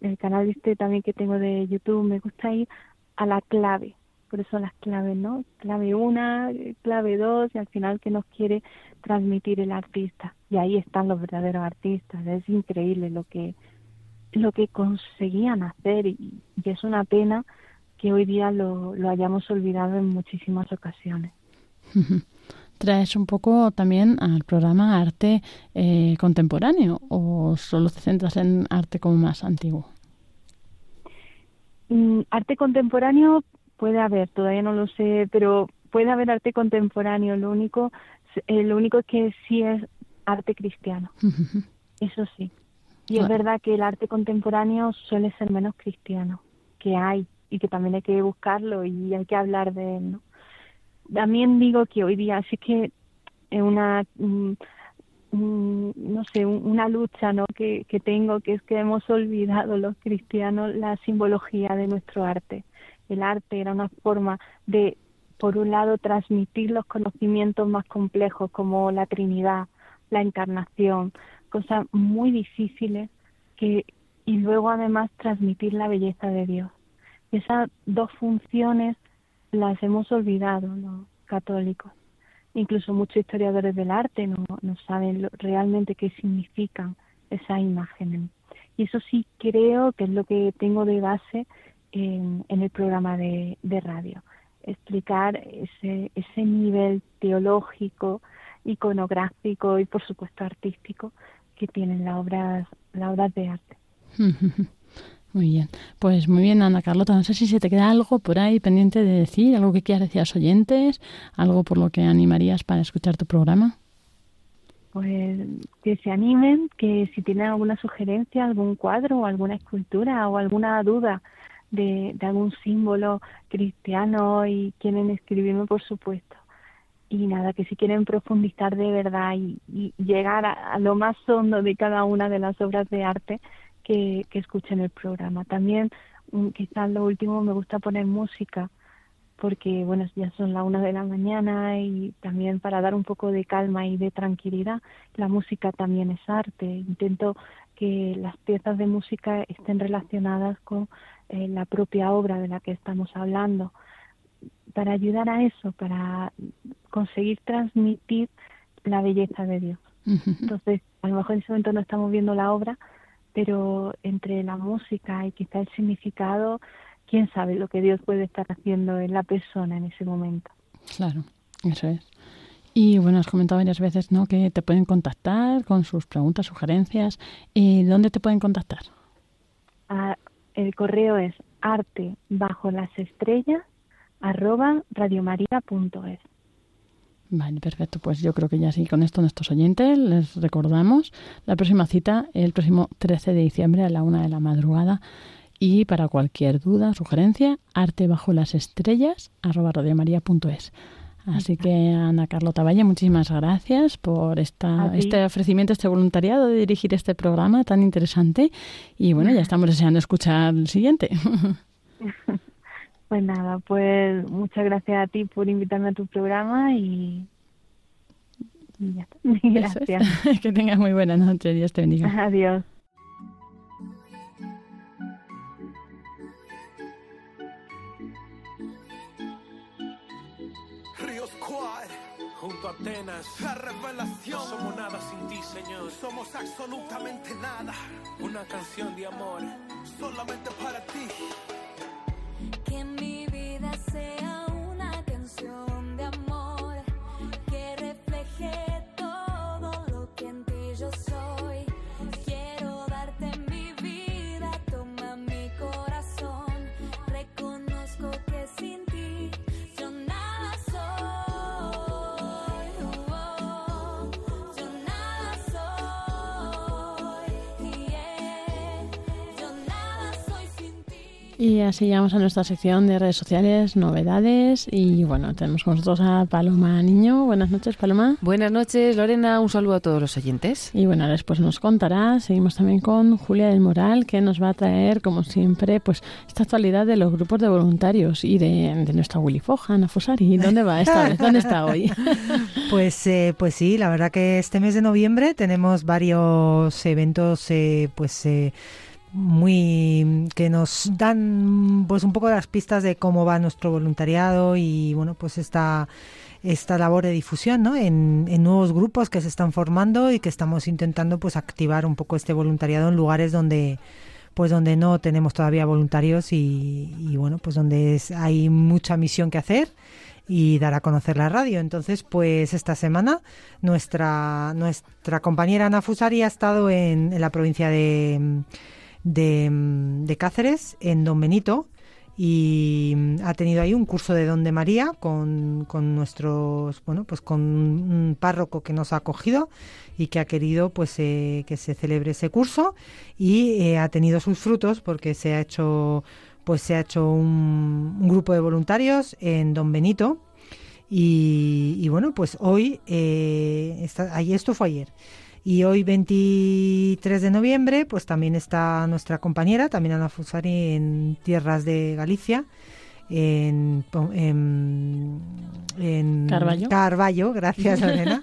S5: el canal este también que tengo de YouTube, me gusta ir a la clave. Por eso las claves, ¿no? Clave una, clave dos, y al final que nos quiere transmitir el artista. Y ahí están los verdaderos artistas. Es increíble lo que, lo que conseguían hacer y, es una pena que hoy día lo, lo hayamos olvidado en muchísimas ocasiones.
S2: traes un poco también al programa arte eh, contemporáneo o solo te centras en arte como más antiguo.
S5: Mm, arte contemporáneo puede haber, todavía no lo sé, pero puede haber arte contemporáneo. Lo único, eh, lo único que sí es arte cristiano. Eso sí. Y es verdad que el arte contemporáneo suele ser menos cristiano, que hay y que también hay que buscarlo y hay que hablar de él. ¿no? También digo que hoy día sí que es una, mm, mm, no sé, una lucha ¿no? que, que tengo, que es que hemos olvidado los cristianos la simbología de nuestro arte. El arte era una forma de, por un lado, transmitir los conocimientos más complejos como la Trinidad, la Encarnación, cosas muy difíciles que y luego además transmitir la belleza de Dios. Esas dos funciones las hemos olvidado los católicos. Incluso muchos historiadores del arte no, no saben realmente qué significan esas imágenes. Y eso sí creo que es lo que tengo de base en, el programa de, de radio. Explicar ese, ese nivel teológico, iconográfico y por supuesto artístico que tienen las obras, las obras de arte.
S2: Muy bien, pues muy bien Ana Carlota, no sé si se te queda algo por ahí pendiente de decir, algo que quieras decir a los oyentes, algo por lo que animarías para escuchar tu programa.
S5: Pues que se animen, que si tienen alguna sugerencia, algún cuadro o alguna escultura o alguna duda de, de algún símbolo cristiano y quieren escribirme, por supuesto y nada, que si quieren profundizar de verdad y, llegar a, lo más hondo de cada una de las obras de arte, que, escuchen el programa. También, mm, quizás lo último, me gusta poner música, porque bueno, ya son la una de la mañana y también para dar un poco de calma y de tranquilidad, la música también es arte. Intento que las piezas de música estén relacionadas con eh, la propia obra de la que estamos hablando para ayudar a eso, para conseguir transmitir la belleza de Dios. Entonces, a lo mejor en ese momento no estamos viendo la obra, pero entre la música y quizá el significado, quién sabe lo que Dios puede estar haciendo en la persona en ese momento.
S2: Claro, eso es. Y bueno, has comentado varias veces ¿no? que te pueden contactar con sus preguntas, sugerencias. ¿Y ¿Dónde te pueden contactar?
S5: Ah, el correo es arte bajo las estrellas arroba radiomaria.es.
S2: Vale, perfecto. Pues yo creo que ya sí, con esto nuestros oyentes les recordamos la próxima cita el próximo 13 de diciembre a la una de la madrugada. Y para cualquier duda, sugerencia, arte bajo las estrellas arroba radiomaria.es. Así que Ana Carlota Valle, muchísimas gracias por esta, este ofrecimiento, este voluntariado de dirigir este programa tan interesante. Y bueno, ya estamos deseando escuchar el siguiente.
S5: Pues nada, pues muchas gracias a ti por invitarme a tu programa y, ya está. Gracias.
S2: que tengas muy buena noche. Dios te bendiga.
S5: Adiós.
S6: Junto a Atenas, la revelación. somos nada sin ti, Señor. Somos absolutamente nada. Una canción de amor, solamente para ti.
S7: Que mi vida sea
S2: Y así llegamos a nuestra sección de redes sociales, novedades. Y bueno, tenemos con nosotros a Paloma Niño. Buenas noches, Paloma.
S8: Buenas noches, Lorena. Un saludo a todos los oyentes.
S2: Y bueno, después nos contará. Seguimos también con Julia del Moral, que nos va a traer, como siempre, pues esta actualidad de los grupos de voluntarios y de, de nuestra Willy Foja, Ana Fosari. ¿Dónde va esta vez? ¿Dónde está hoy?
S3: Pues, eh, pues sí, la verdad que este mes de noviembre tenemos varios eventos, eh, pues. Eh, muy que nos dan pues un poco las pistas de cómo va nuestro voluntariado y bueno pues esta esta labor de difusión ¿no? en, en nuevos grupos que se están formando y que estamos intentando pues activar un poco este voluntariado en lugares donde pues donde no tenemos todavía voluntarios y, y bueno, pues donde es- hay mucha misión que hacer y dar a conocer la radio. Entonces, pues esta semana nuestra, nuestra compañera Ana Fusari ha estado en, en la provincia de, de, de Cáceres, en Don Benito, y ha tenido ahí un curso de Don de María con, con nuestros, bueno, pues con un párroco que nos ha acogido y que ha querido pues eh, que se celebre ese curso y eh, ha tenido sus frutos porque se ha hecho pues se ha hecho un, un grupo de voluntarios en Don Benito y, y bueno pues hoy eh, está, ahí esto fue ayer y hoy 23 de noviembre pues también está nuestra compañera también Ana Fusari en tierras de Galicia en, en, en
S2: Carballo.
S3: Carballo, gracias Lorena,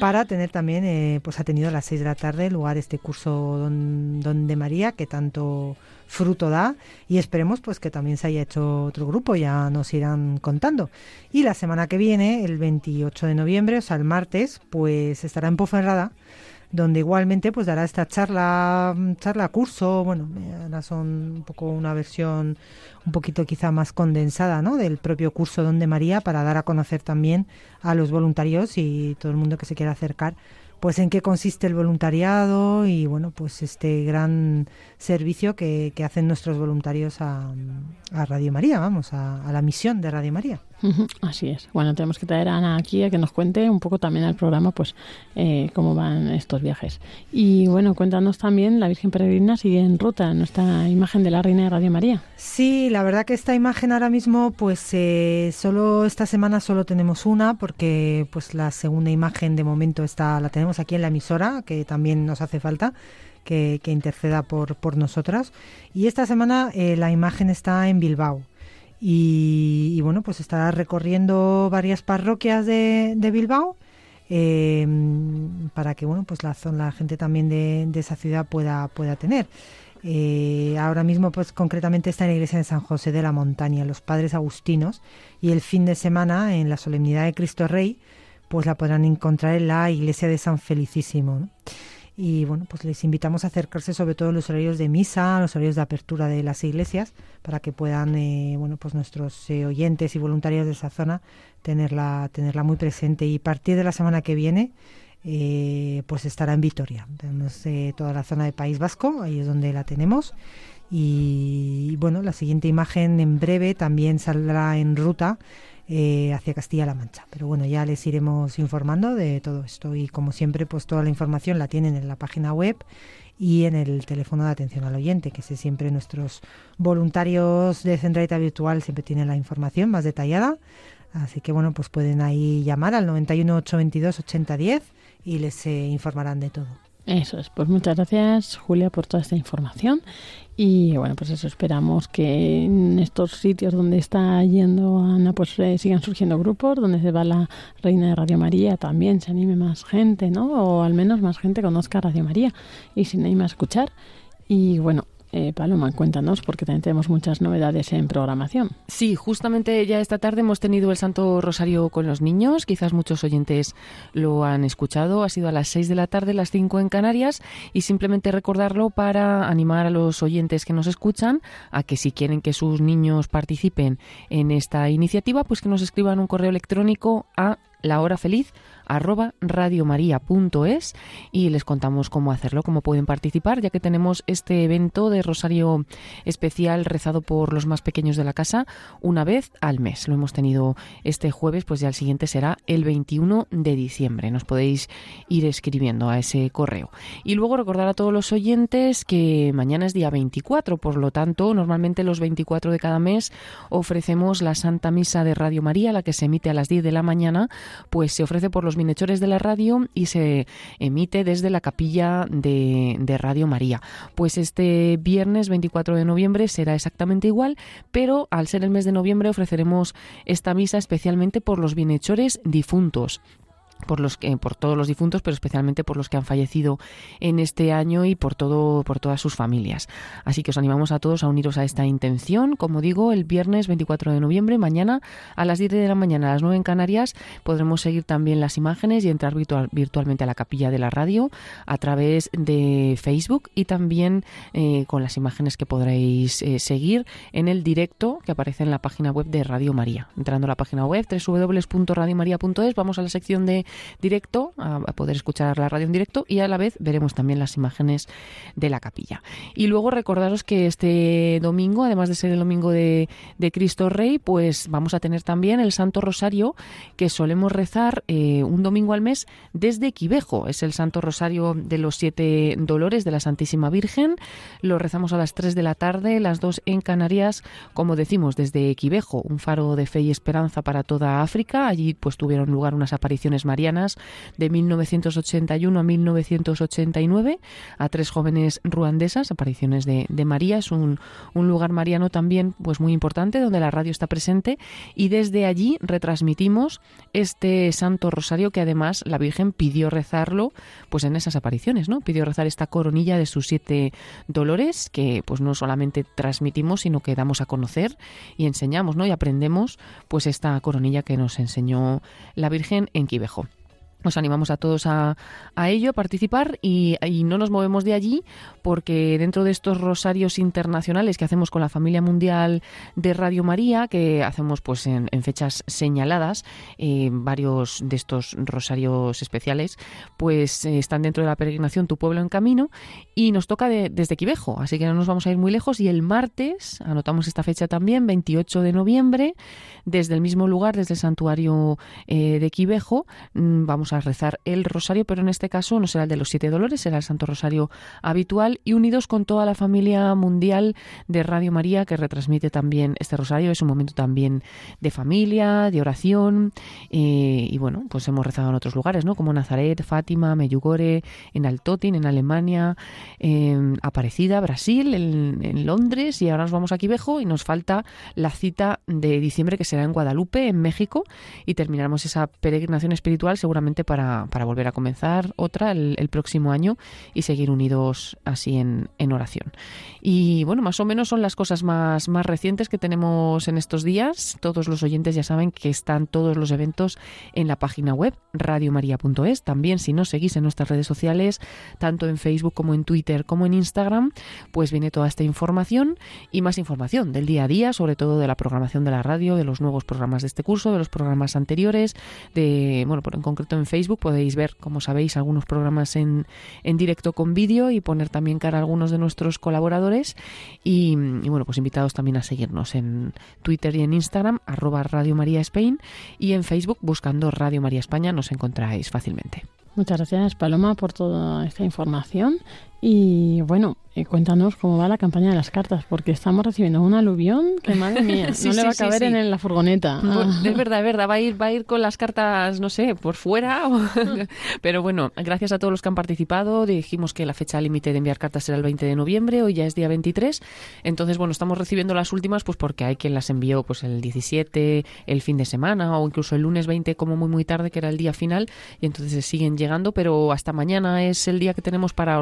S3: para tener también, eh, pues ha tenido a las 6 de la tarde lugar este curso don, don de María que tanto fruto da y esperemos pues que también se haya hecho otro grupo, ya nos irán contando. Y la semana que viene, el 28 de noviembre, o sea el martes, pues estará en Poferrada donde igualmente pues dará esta charla charla curso bueno ahora son un poco una versión un poquito quizá más condensada ¿no? del propio curso Don de María para dar a conocer también a los voluntarios y todo el mundo que se quiera acercar pues en qué consiste el voluntariado y bueno pues este gran servicio que, que hacen nuestros voluntarios a, a Radio María vamos a, a la misión de Radio María
S2: Así es. Bueno, tenemos que traer a Ana aquí a que nos cuente un poco también al programa, pues, eh, cómo van estos viajes. Y bueno, cuéntanos también, la Virgen Peregrina sigue en ruta, nuestra imagen de la Reina de Radio María.
S3: Sí, la verdad que esta imagen ahora mismo, pues eh, solo esta semana solo tenemos una, porque pues la segunda imagen de momento está la tenemos aquí en la emisora, que también nos hace falta que, que interceda por, por nosotras. Y esta semana eh, la imagen está en Bilbao. Y, bueno, pues estará recorriendo varias parroquias de, de Bilbao eh, para que bueno, pues la, zona- la gente también de, esa ciudad pueda, pueda tener. Eh, ahora mismo, pues concretamente está en la iglesia de San José de la Montaña, los padres agustinos, y el fin de semana, en la solemnidad de Cristo Rey, pues la podrán encontrar en la iglesia de San Felicísimo. Y bueno, pues les invitamos a acercarse sobre todo en los horarios de misa, los horarios de apertura de las iglesias, para que puedan, eh, bueno, pues nuestros eh, oyentes y voluntarios de esa zona tenerla, tenerla muy presente. Y a partir de la semana que viene, eh, pues estará en Vitoria. Tenemos toda la zona de País Vasco, ahí es donde la tenemos. Y bueno, la siguiente imagen en breve también saldrá en ruta eh, hacia Castilla-La Mancha. Pero bueno, ya les iremos informando de todo esto y como siempre, pues toda la información la tienen en la página web y en el teléfono de atención al oyente, que sé siempre nuestros voluntarios de Centralita Virtual siempre tienen la información más detallada. Así que bueno, pues pueden ahí llamar al 91 822 8010 y les eh, informarán de todo.
S2: Eso es, pues muchas gracias Julia por toda esta información. Y bueno, pues eso esperamos que en estos sitios donde está yendo Ana pues eh, sigan surgiendo grupos, donde se va la Reina de Radio María también se anime más gente, ¿no? O al menos más gente conozca Radio María y se anime a escuchar. Y bueno, eh, Paloma, cuéntanos porque también tenemos muchas novedades en programación.
S8: Sí, justamente ya esta tarde hemos tenido el Santo Rosario con los niños. Quizás muchos oyentes lo han escuchado. Ha sido a las 6 de la tarde, las 5 en Canarias. Y simplemente recordarlo para animar a los oyentes que nos escuchan a que si quieren que sus niños participen en esta iniciativa, pues que nos escriban un correo electrónico a la hora feliz arroba radiomaria.es y les contamos cómo hacerlo, cómo pueden participar, ya que tenemos este evento de Rosario especial rezado por los más pequeños de la casa una vez al mes. Lo hemos tenido este jueves, pues ya el siguiente será el 21 de diciembre. Nos podéis ir escribiendo a ese correo. Y luego recordar a todos los oyentes que mañana es día 24, por lo tanto, normalmente los 24 de cada mes ofrecemos la Santa Misa de Radio María, la que se emite a las 10 de la mañana, pues se ofrece por los bienhechores de la radio y se emite desde la capilla de, de Radio María. Pues este viernes 24 de noviembre será exactamente igual, pero al ser el mes de noviembre ofreceremos esta misa especialmente por los bienhechores difuntos por los que por todos los difuntos pero especialmente por los que han fallecido en este año y por todo por todas sus familias. Así que os animamos a todos a uniros a esta intención. Como digo el viernes 24 de noviembre mañana a las 10 de la mañana a las 9 en Canarias podremos seguir también las imágenes y entrar virtual, virtualmente a la capilla de la radio a través de Facebook y también eh, con las imágenes que podréis eh, seguir en el directo que aparece en la página web de Radio María. Entrando a la página web www.radiomaria.es vamos a la sección de directo, a, poder escuchar la radio en directo y a la vez veremos también las imágenes de la capilla. Y luego recordaros que este domingo, además de ser el domingo de, de Cristo Rey, pues vamos a tener también el Santo Rosario que solemos rezar eh, un domingo al mes desde Quivejo. Es el Santo Rosario de los Siete Dolores de la Santísima Virgen. Lo rezamos a las 3 de la tarde, las 2 en Canarias, como decimos, desde Quivejo, un faro de fe y esperanza para toda África. Allí pues tuvieron lugar unas apariciones marianas de 1981 a 1989 a tres jóvenes ruandesas, apariciones de, María. Es un, un, lugar mariano también pues muy importante donde la radio está presente y desde allí retransmitimos este Santo Rosario que además la Virgen pidió rezarlo pues en esas apariciones, ¿no? Pidió rezar esta coronilla de sus siete dolores que pues no solamente transmitimos sino que damos a conocer y enseñamos, ¿no? Y aprendemos pues esta coronilla que nos enseñó la Virgen en Quivejo. Os animamos a todos a, a ello, a participar y, y, no nos movemos de allí porque dentro de estos rosarios internacionales que hacemos con la familia mundial de Radio María, que hacemos pues en, fechas señaladas, eh, varios de estos rosarios especiales, pues eh, están dentro de la peregrinación Tu Pueblo en Camino y nos toca de, desde Quivejo, así que no nos vamos a ir muy lejos y el martes, anotamos esta fecha también, 28 de noviembre, desde el mismo lugar, desde el santuario eh, de Quivejo, vamos a rezar el rosario, pero en este caso no será el de los siete dolores, será el Santo Rosario habitual y unidos con toda la familia mundial de Radio María que retransmite también este rosario. Es un momento también de familia, de oración eh, y bueno, pues hemos rezado en otros lugares, ¿no? Como Nazaret, Fátima, Meyugore, en Altotin, en Alemania, en Aparecida, Brasil, en, Londres y ahora nos vamos a Quivejo y nos falta la cita de diciembre que será en Guadalupe, en México y terminaremos esa peregrinación espiritual seguramente para, volver a comenzar otra el, próximo año y seguir unidos así en, oración. Y bueno, más o menos son las cosas más, más recientes que tenemos en estos días. Todos los oyentes ya saben que están todos los eventos en la página web radiomaria.es. También si nos seguís en nuestras redes sociales, tanto en Facebook como en Twitter como en Instagram, pues viene toda esta información y más información del día a día, sobre todo de la programación de la radio, de los nuevos programas de este curso, de los programas anteriores, de, bueno, en concreto en Facebook podéis ver, como sabéis, algunos programas en, en directo con vídeo y poner también cara a algunos de nuestros colaboradores y, bueno, pues invitados también a seguirnos en Twitter y en Instagram, arroba Radio María Spain y en Facebook buscando Radio María España nos encontráis fácilmente.
S2: Muchas gracias Paloma por toda esta información y bueno, eh, cuéntanos cómo va la campaña de las cartas, porque estamos recibiendo un aluvión que, madre mía,
S8: sí,
S2: no
S8: sí,
S2: le va a caber
S8: sí.
S2: en la furgoneta.
S8: Bueno, es verdad, es verdad, va a ir, va a ir con las cartas, no sé, por fuera. O... Pero bueno, gracias a todos los que han participado. Dijimos que la fecha límite de enviar cartas será el 20 de noviembre, hoy ya es día 23. Entonces, bueno, estamos recibiendo las últimas, pues porque hay quien las envió pues el 17, el fin de semana, o incluso el lunes 20, como muy muy tarde, que era el día final, y entonces siguen llegando, pero hasta mañana es el día que tenemos para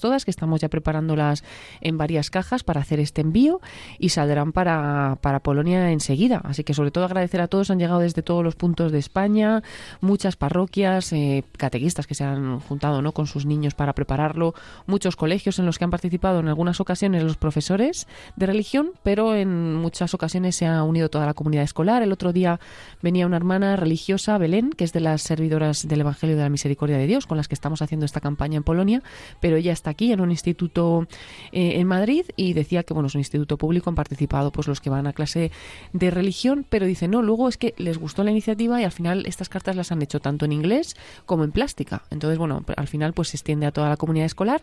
S8: todas, que estamos ya preparándolas en varias cajas para hacer este envío y saldrán para, para Polonia enseguida. Así que sobre todo agradecer a todos, han llegado desde todos los puntos de España, muchas parroquias, eh, catequistas que se han juntado ¿no? con sus niños para prepararlo, muchos colegios en los que han participado en algunas ocasiones los profesores de religión, pero en muchas ocasiones se ha unido toda la comunidad escolar. El otro día venía una hermana religiosa, Belén, que es de las servidoras del Evangelio de la Misericordia de Dios, con las que estamos haciendo esta campaña en Polonia, pero ella aquí en un instituto eh, en Madrid y decía que bueno es un instituto público han participado pues los que van a clase de religión pero dice no luego es que les gustó la iniciativa y al final estas cartas las han hecho tanto en inglés como en plástica entonces bueno al final pues se extiende a toda la comunidad escolar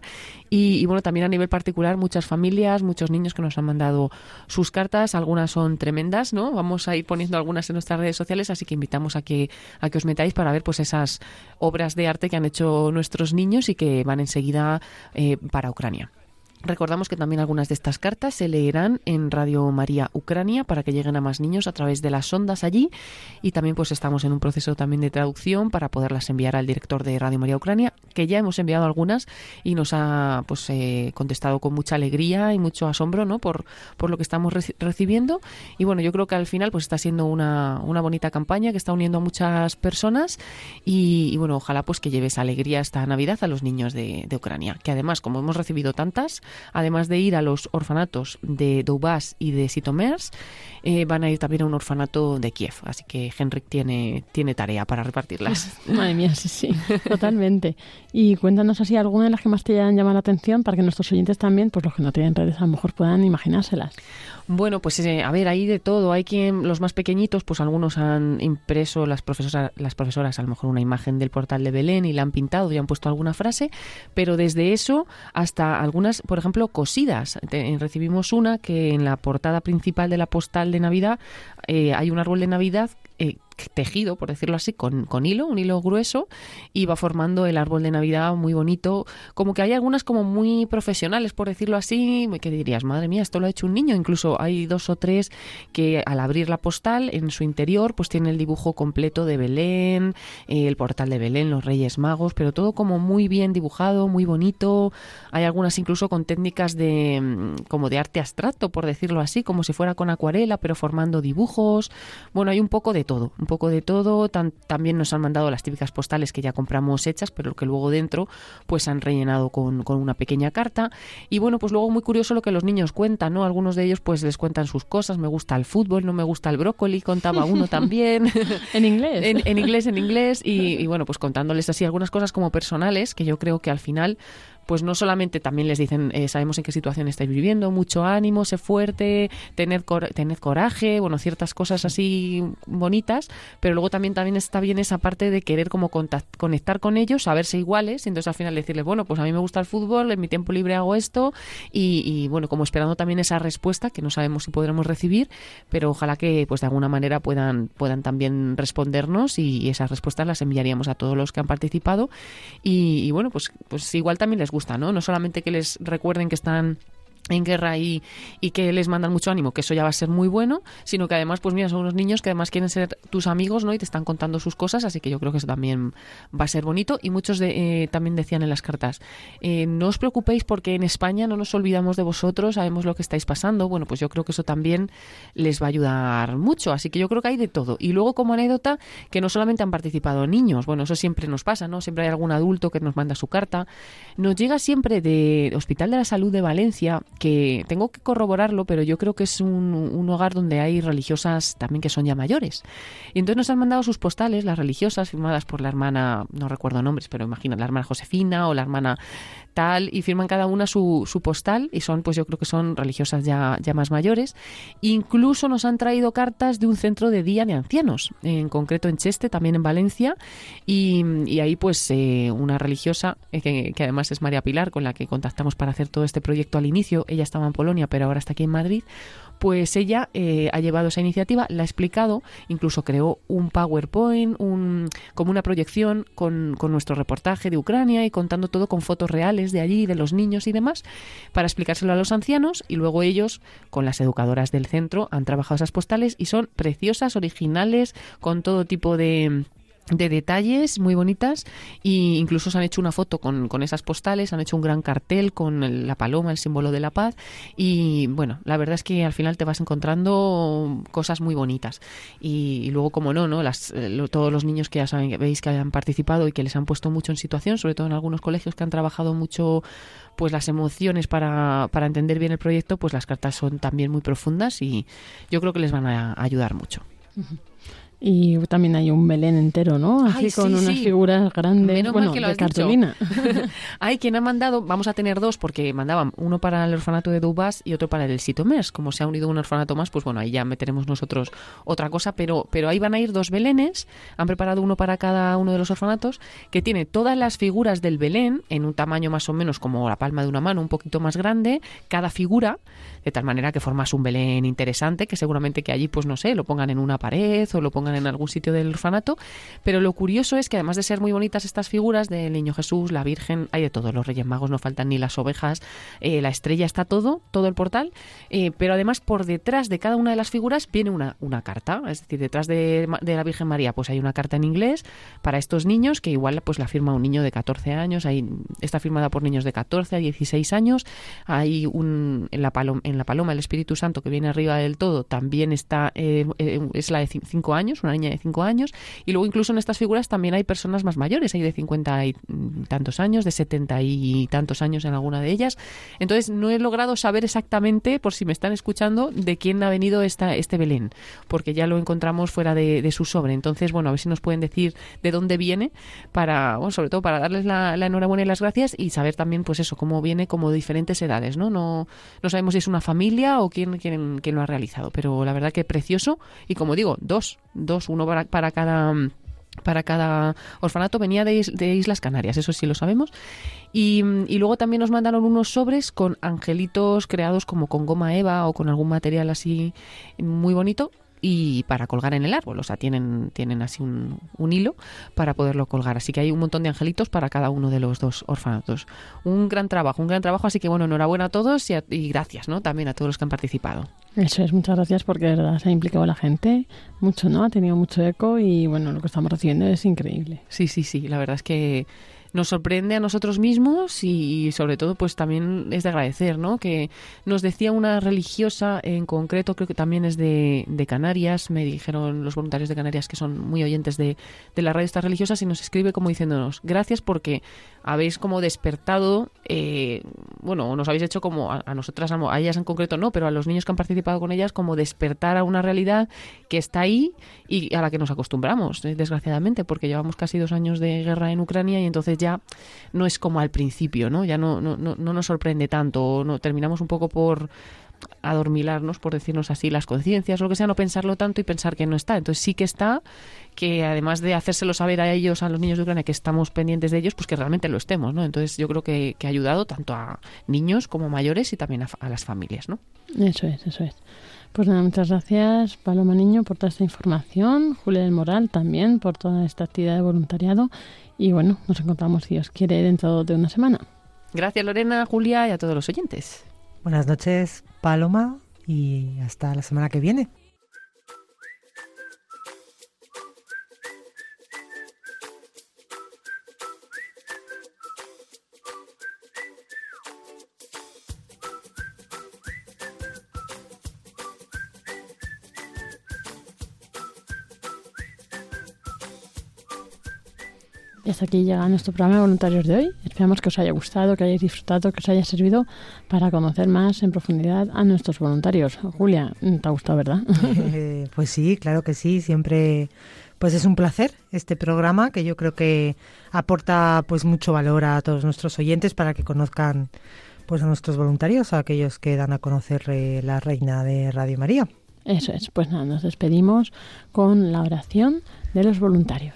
S8: y, y bueno también a nivel particular muchas familias muchos niños que nos han mandado sus cartas algunas son tremendas no vamos a ir poniendo algunas en nuestras redes sociales así que invitamos a que a que os metáis para ver pues esas obras de arte que han hecho nuestros niños y que van enseguida eh, para Ucrania. Recordamos que también algunas de estas cartas se leerán en Radio María Ucrania para que lleguen a más niños a través de las ondas allí y también pues estamos en un proceso también de traducción para poderlas enviar al director de Radio María Ucrania que ya hemos enviado algunas y nos ha pues eh, contestado con mucha alegría y mucho asombro ¿no? por, por lo que estamos reci- recibiendo y bueno yo creo que al final pues está siendo una, una bonita campaña que está uniendo a muchas personas y, y, bueno ojalá pues que lleve esa alegría esta Navidad a los niños de Ucrania que además como hemos recibido tantas además de ir a los orfanatos de Donbass y de Sitomers, eh, van a ir también a un orfanato de Kiev. Así que Henrik tiene, tiene tarea para repartirlas.
S2: Madre mía, sí, sí, totalmente. Y cuéntanos así alguna de las que más te hayan llamado la atención para que nuestros oyentes también, pues los que no tienen redes, a lo mejor puedan imaginárselas.
S8: Bueno, pues eh, a ver, hay de todo. Hay quien, los más pequeñitos, pues algunos han impreso las profesoras, las profesoras a lo mejor una imagen del portal de Belén y la han pintado y han puesto alguna frase, pero desde eso hasta algunas, por ejemplo, cosidas. Te- recibimos una que en la portada principal de la postal de Navidad eh, hay un árbol de Navidad eh, tejido, por decirlo así, con, con hilo, un hilo grueso, y va formando el árbol de Navidad muy bonito. Como que hay algunas como muy profesionales, por decirlo así, que dirías, madre mía, esto lo ha hecho un niño. Incluso hay dos o tres que al abrir la postal, en su interior, pues tiene el dibujo completo de Belén, eh, el portal de Belén, los Reyes Magos, pero todo como muy bien dibujado, muy bonito. Hay algunas incluso con técnicas de mm, como de arte abstracto, por decirlo así, como si fuera con acuarela, pero formando dibujos. Bueno, hay un poco de todo, un poco de todo. Tan- también nos han mandado las típicas postales que ya compramos hechas, pero que luego dentro pues han rellenado con, con una pequeña carta. Y bueno, pues luego muy curioso lo que los niños cuentan, ¿no? Algunos de ellos pues les cuentan sus cosas. Me gusta el fútbol, no me gusta el brócoli, contaba uno también.
S2: En inglés.
S8: en, en inglés, en inglés. Y, y bueno, pues contándoles así algunas cosas como personales que yo creo que al final pues no solamente también les dicen, eh, sabemos en qué situación estáis viviendo, mucho ánimo, sé fuerte, tened, cor- tened coraje, bueno, ciertas cosas así bonitas, pero luego también, también está bien esa parte de querer como conectar con ellos, saberse iguales, y entonces al final decirles, bueno, pues a mí me gusta el fútbol, en mi tiempo libre hago esto, y, y, bueno, como esperando también esa respuesta que no sabemos si podremos recibir, pero ojalá que pues de alguna manera puedan, puedan también respondernos y, y esas respuestas las enviaríamos a todos los que han participado y, y bueno, pues, pues igual también les gusta, ¿no? No solamente que les recuerden que están en guerra y, que les mandan mucho ánimo, que eso ya va a ser muy bueno, sino que además, pues mira, son unos niños que además quieren ser tus amigos, ¿no? Y te están contando sus cosas, así que yo creo que eso también va a ser bonito. Y muchos de, eh, también decían en las cartas, eh, no os preocupéis porque en España no nos olvidamos de vosotros, sabemos lo que estáis pasando. Bueno, pues yo creo que eso también les va a ayudar mucho, así que yo creo que hay de todo. Y luego como anécdota, que no solamente han participado niños, bueno, eso siempre nos pasa, ¿no? Siempre hay algún adulto que nos manda su carta. Nos llega siempre de Hospital de la Salud de Valencia, que tengo que corroborarlo, pero yo creo que es un, un hogar donde hay religiosas también que son ya mayores. Y entonces nos han mandado sus postales, las religiosas, firmadas por la hermana, no recuerdo nombres, pero imagina, la hermana Josefina o la hermana tal, y firman cada una su, su postal, y son, pues yo creo que son religiosas ya, ya más mayores. Incluso nos han traído cartas de un centro de día de ancianos, en concreto en Cheste, también en Valencia, y, y ahí pues eh, una religiosa, eh, que, que además es María Pilar, con la que contactamos para hacer todo este proyecto al inicio, ella estaba en Polonia, pero ahora está aquí en Madrid, pues ella eh, ha llevado esa iniciativa, la ha explicado, incluso creó un PowerPoint, un, como una proyección con, con nuestro reportaje de Ucrania y contando todo con fotos reales de allí, de los niños y demás, para explicárselo a los ancianos y luego ellos, con las educadoras del centro, han trabajado esas postales y son preciosas, originales, con todo tipo de de detalles muy bonitas e incluso se han hecho una foto con, con esas postales, han hecho un gran cartel con el- la paloma, el símbolo de la paz y bueno, la verdad es que al final te vas encontrando cosas muy bonitas y, luego como no, ¿no? Las, eh, todos los niños que ya saben, que veis que han participado y que les han puesto mucho en situación, sobre todo en algunos colegios que han trabajado mucho pues las emociones para, para entender bien el proyecto, pues las cartas son también muy profundas y yo creo que les van a ayudar mucho.
S2: Y también hay un Belén entero, ¿no? Así
S8: Ay,
S2: con unas
S8: sí.
S2: figuras grandes,
S8: Menos mal
S2: bueno,
S8: que lo
S2: de
S8: has dicho.
S2: cartulina.
S8: Hay quien ha mandado, vamos a tener dos porque mandaban uno para el orfanato de Dubás y otro para el Sitomers. Como se ha unido un orfanato más, pues bueno, ahí ya meteremos nosotros otra cosa, pero, pero ahí van a ir dos belenes, han preparado uno para cada uno de los orfanatos, que tiene todas las figuras del Belén en un tamaño más o menos como la palma de una mano, un poquito más grande, cada figura, de tal manera que formas un Belén interesante, que seguramente que allí, pues no sé, lo pongan en una pared o lo pongan en algún sitio del orfanato. Pero lo curioso es que además de ser muy bonitas estas figuras del niño Jesús, la Virgen, hay de todo. Los Reyes Magos no faltan ni las ovejas, eh, la estrella está todo, todo el portal. eh, pero además por detrás de cada una de las figuras viene una, una carta. Es decir, detrás de, la Virgen María pues hay una carta en inglés para estos niños que igual pues la firma un niño de 14 años. Hay, está firmada por niños de 14 a 16 años. Hay un, en, la paloma, el Espíritu Santo que viene arriba del todo también está, eh, es la de 5 años, una niña de 5 años. Y luego incluso en estas figuras también hay personas más mayores, hay de 50 y tantos años, de 70 y tantos años en alguna de ellas. Entonces no he logrado saber exactamente, por si me están escuchando, de quién ha venido esta, este Belén, porque ya lo encontramos fuera de, su sobre. Entonces, bueno, a ver si nos pueden decir de dónde viene, para, bueno, sobre todo para darles la, la enhorabuena y las gracias y saber también, pues eso, cómo viene como de diferentes edades, ¿no? No, no sabemos si es una familia o quién, quién, quién lo ha realizado, pero la verdad que precioso y como digo, dos, dos, uno para, para cada para cada orfanato venía de, de Islas Canarias, eso sí lo sabemos. Y, y luego también nos mandaron unos sobres con angelitos creados como con goma eva o con algún material así muy bonito y para colgar en el árbol, o sea, tienen, tienen así un, un hilo para poderlo colgar. Así que hay un montón de angelitos para cada uno de los dos orfanatos. Un gran trabajo, un gran trabajo, así que bueno, enhorabuena a todos y, a- y gracias, ¿no? También a todos los que han participado.
S2: Eso es, muchas gracias porque de verdad se ha implicado la gente mucho, ¿no? Ha tenido mucho eco y bueno, lo que estamos recibiendo es increíble.
S8: Sí, sí, sí, la verdad es que nos sorprende a nosotros mismos y sobre todo pues también es de agradecer, ¿no? Que nos decía una religiosa en concreto, creo que también es de, Canarias, me dijeron los voluntarios de Canarias que son muy oyentes de, de la radio estas religiosas y nos escribe como diciéndonos, gracias porque habéis como despertado, eh, bueno, nos habéis hecho como a, a nosotras, a ellas en concreto no, pero a los niños que han participado con ellas como despertar a una realidad que está ahí y a la que nos acostumbramos, desgraciadamente, porque llevamos casi dos años de guerra en Ucrania y entonces ya no es como al principio, ¿no? Ya no, no, no, no nos sorprende tanto, no, terminamos un poco por adormilarnos, por decirnos así, las conciencias lo que sea, no pensarlo tanto y pensar que no está. Entonces sí que está, que además de hacérselo saber a ellos, a los niños de Ucrania, que estamos pendientes de ellos, pues que realmente lo estemos, ¿no? Entonces yo creo que, que ha ayudado tanto a niños como mayores y también a, a las familias, ¿no?
S2: Eso es, eso es. Pues nada, muchas gracias Paloma Niño por toda esta información, Julia del Moral también por toda esta actividad de voluntariado y bueno, nos encontramos si Dios quiere dentro de una semana.
S8: Gracias Lorena, Julia y a todos los oyentes.
S3: Buenas noches, Paloma, y hasta la semana que viene.
S2: Y hasta aquí llega nuestro programa de voluntarios de hoy. Esperamos que os haya gustado, que hayáis disfrutado, que os haya servido para conocer más en profundidad a nuestros voluntarios. Julia, te ha gustado, ¿verdad?
S3: Eh, pues sí, claro que sí, siempre pues es un placer este programa que yo creo que aporta pues mucho valor a todos nuestros oyentes para que conozcan pues a nuestros voluntarios, a aquellos que dan a conocer eh, la reina de Radio María.
S2: Eso es, pues nada, nos despedimos con la oración de los voluntarios.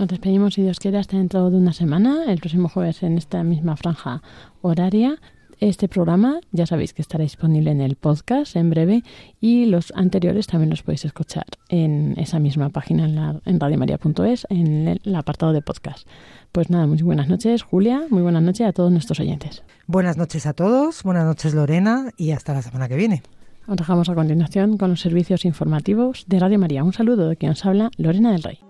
S2: Nos despedimos, si Dios quiere, hasta dentro de una semana, el próximo jueves en esta misma franja horaria. Este programa ya sabéis que estará disponible en el podcast en breve y los anteriores también los podéis escuchar en esa misma página en, la, en radiomaria.es en el apartado de podcast. Pues nada, muy buenas noches Julia, muy buenas noches a todos nuestros oyentes.
S3: Buenas noches a todos, buenas noches Lorena y hasta la semana que viene.
S2: Os dejamos a continuación con los servicios informativos de Radio María. Un saludo de quien os habla, Lorena del Rey.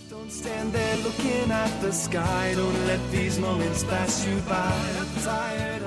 S6: Stand there looking at the sky. Don't let these moments pass you by. I'm tired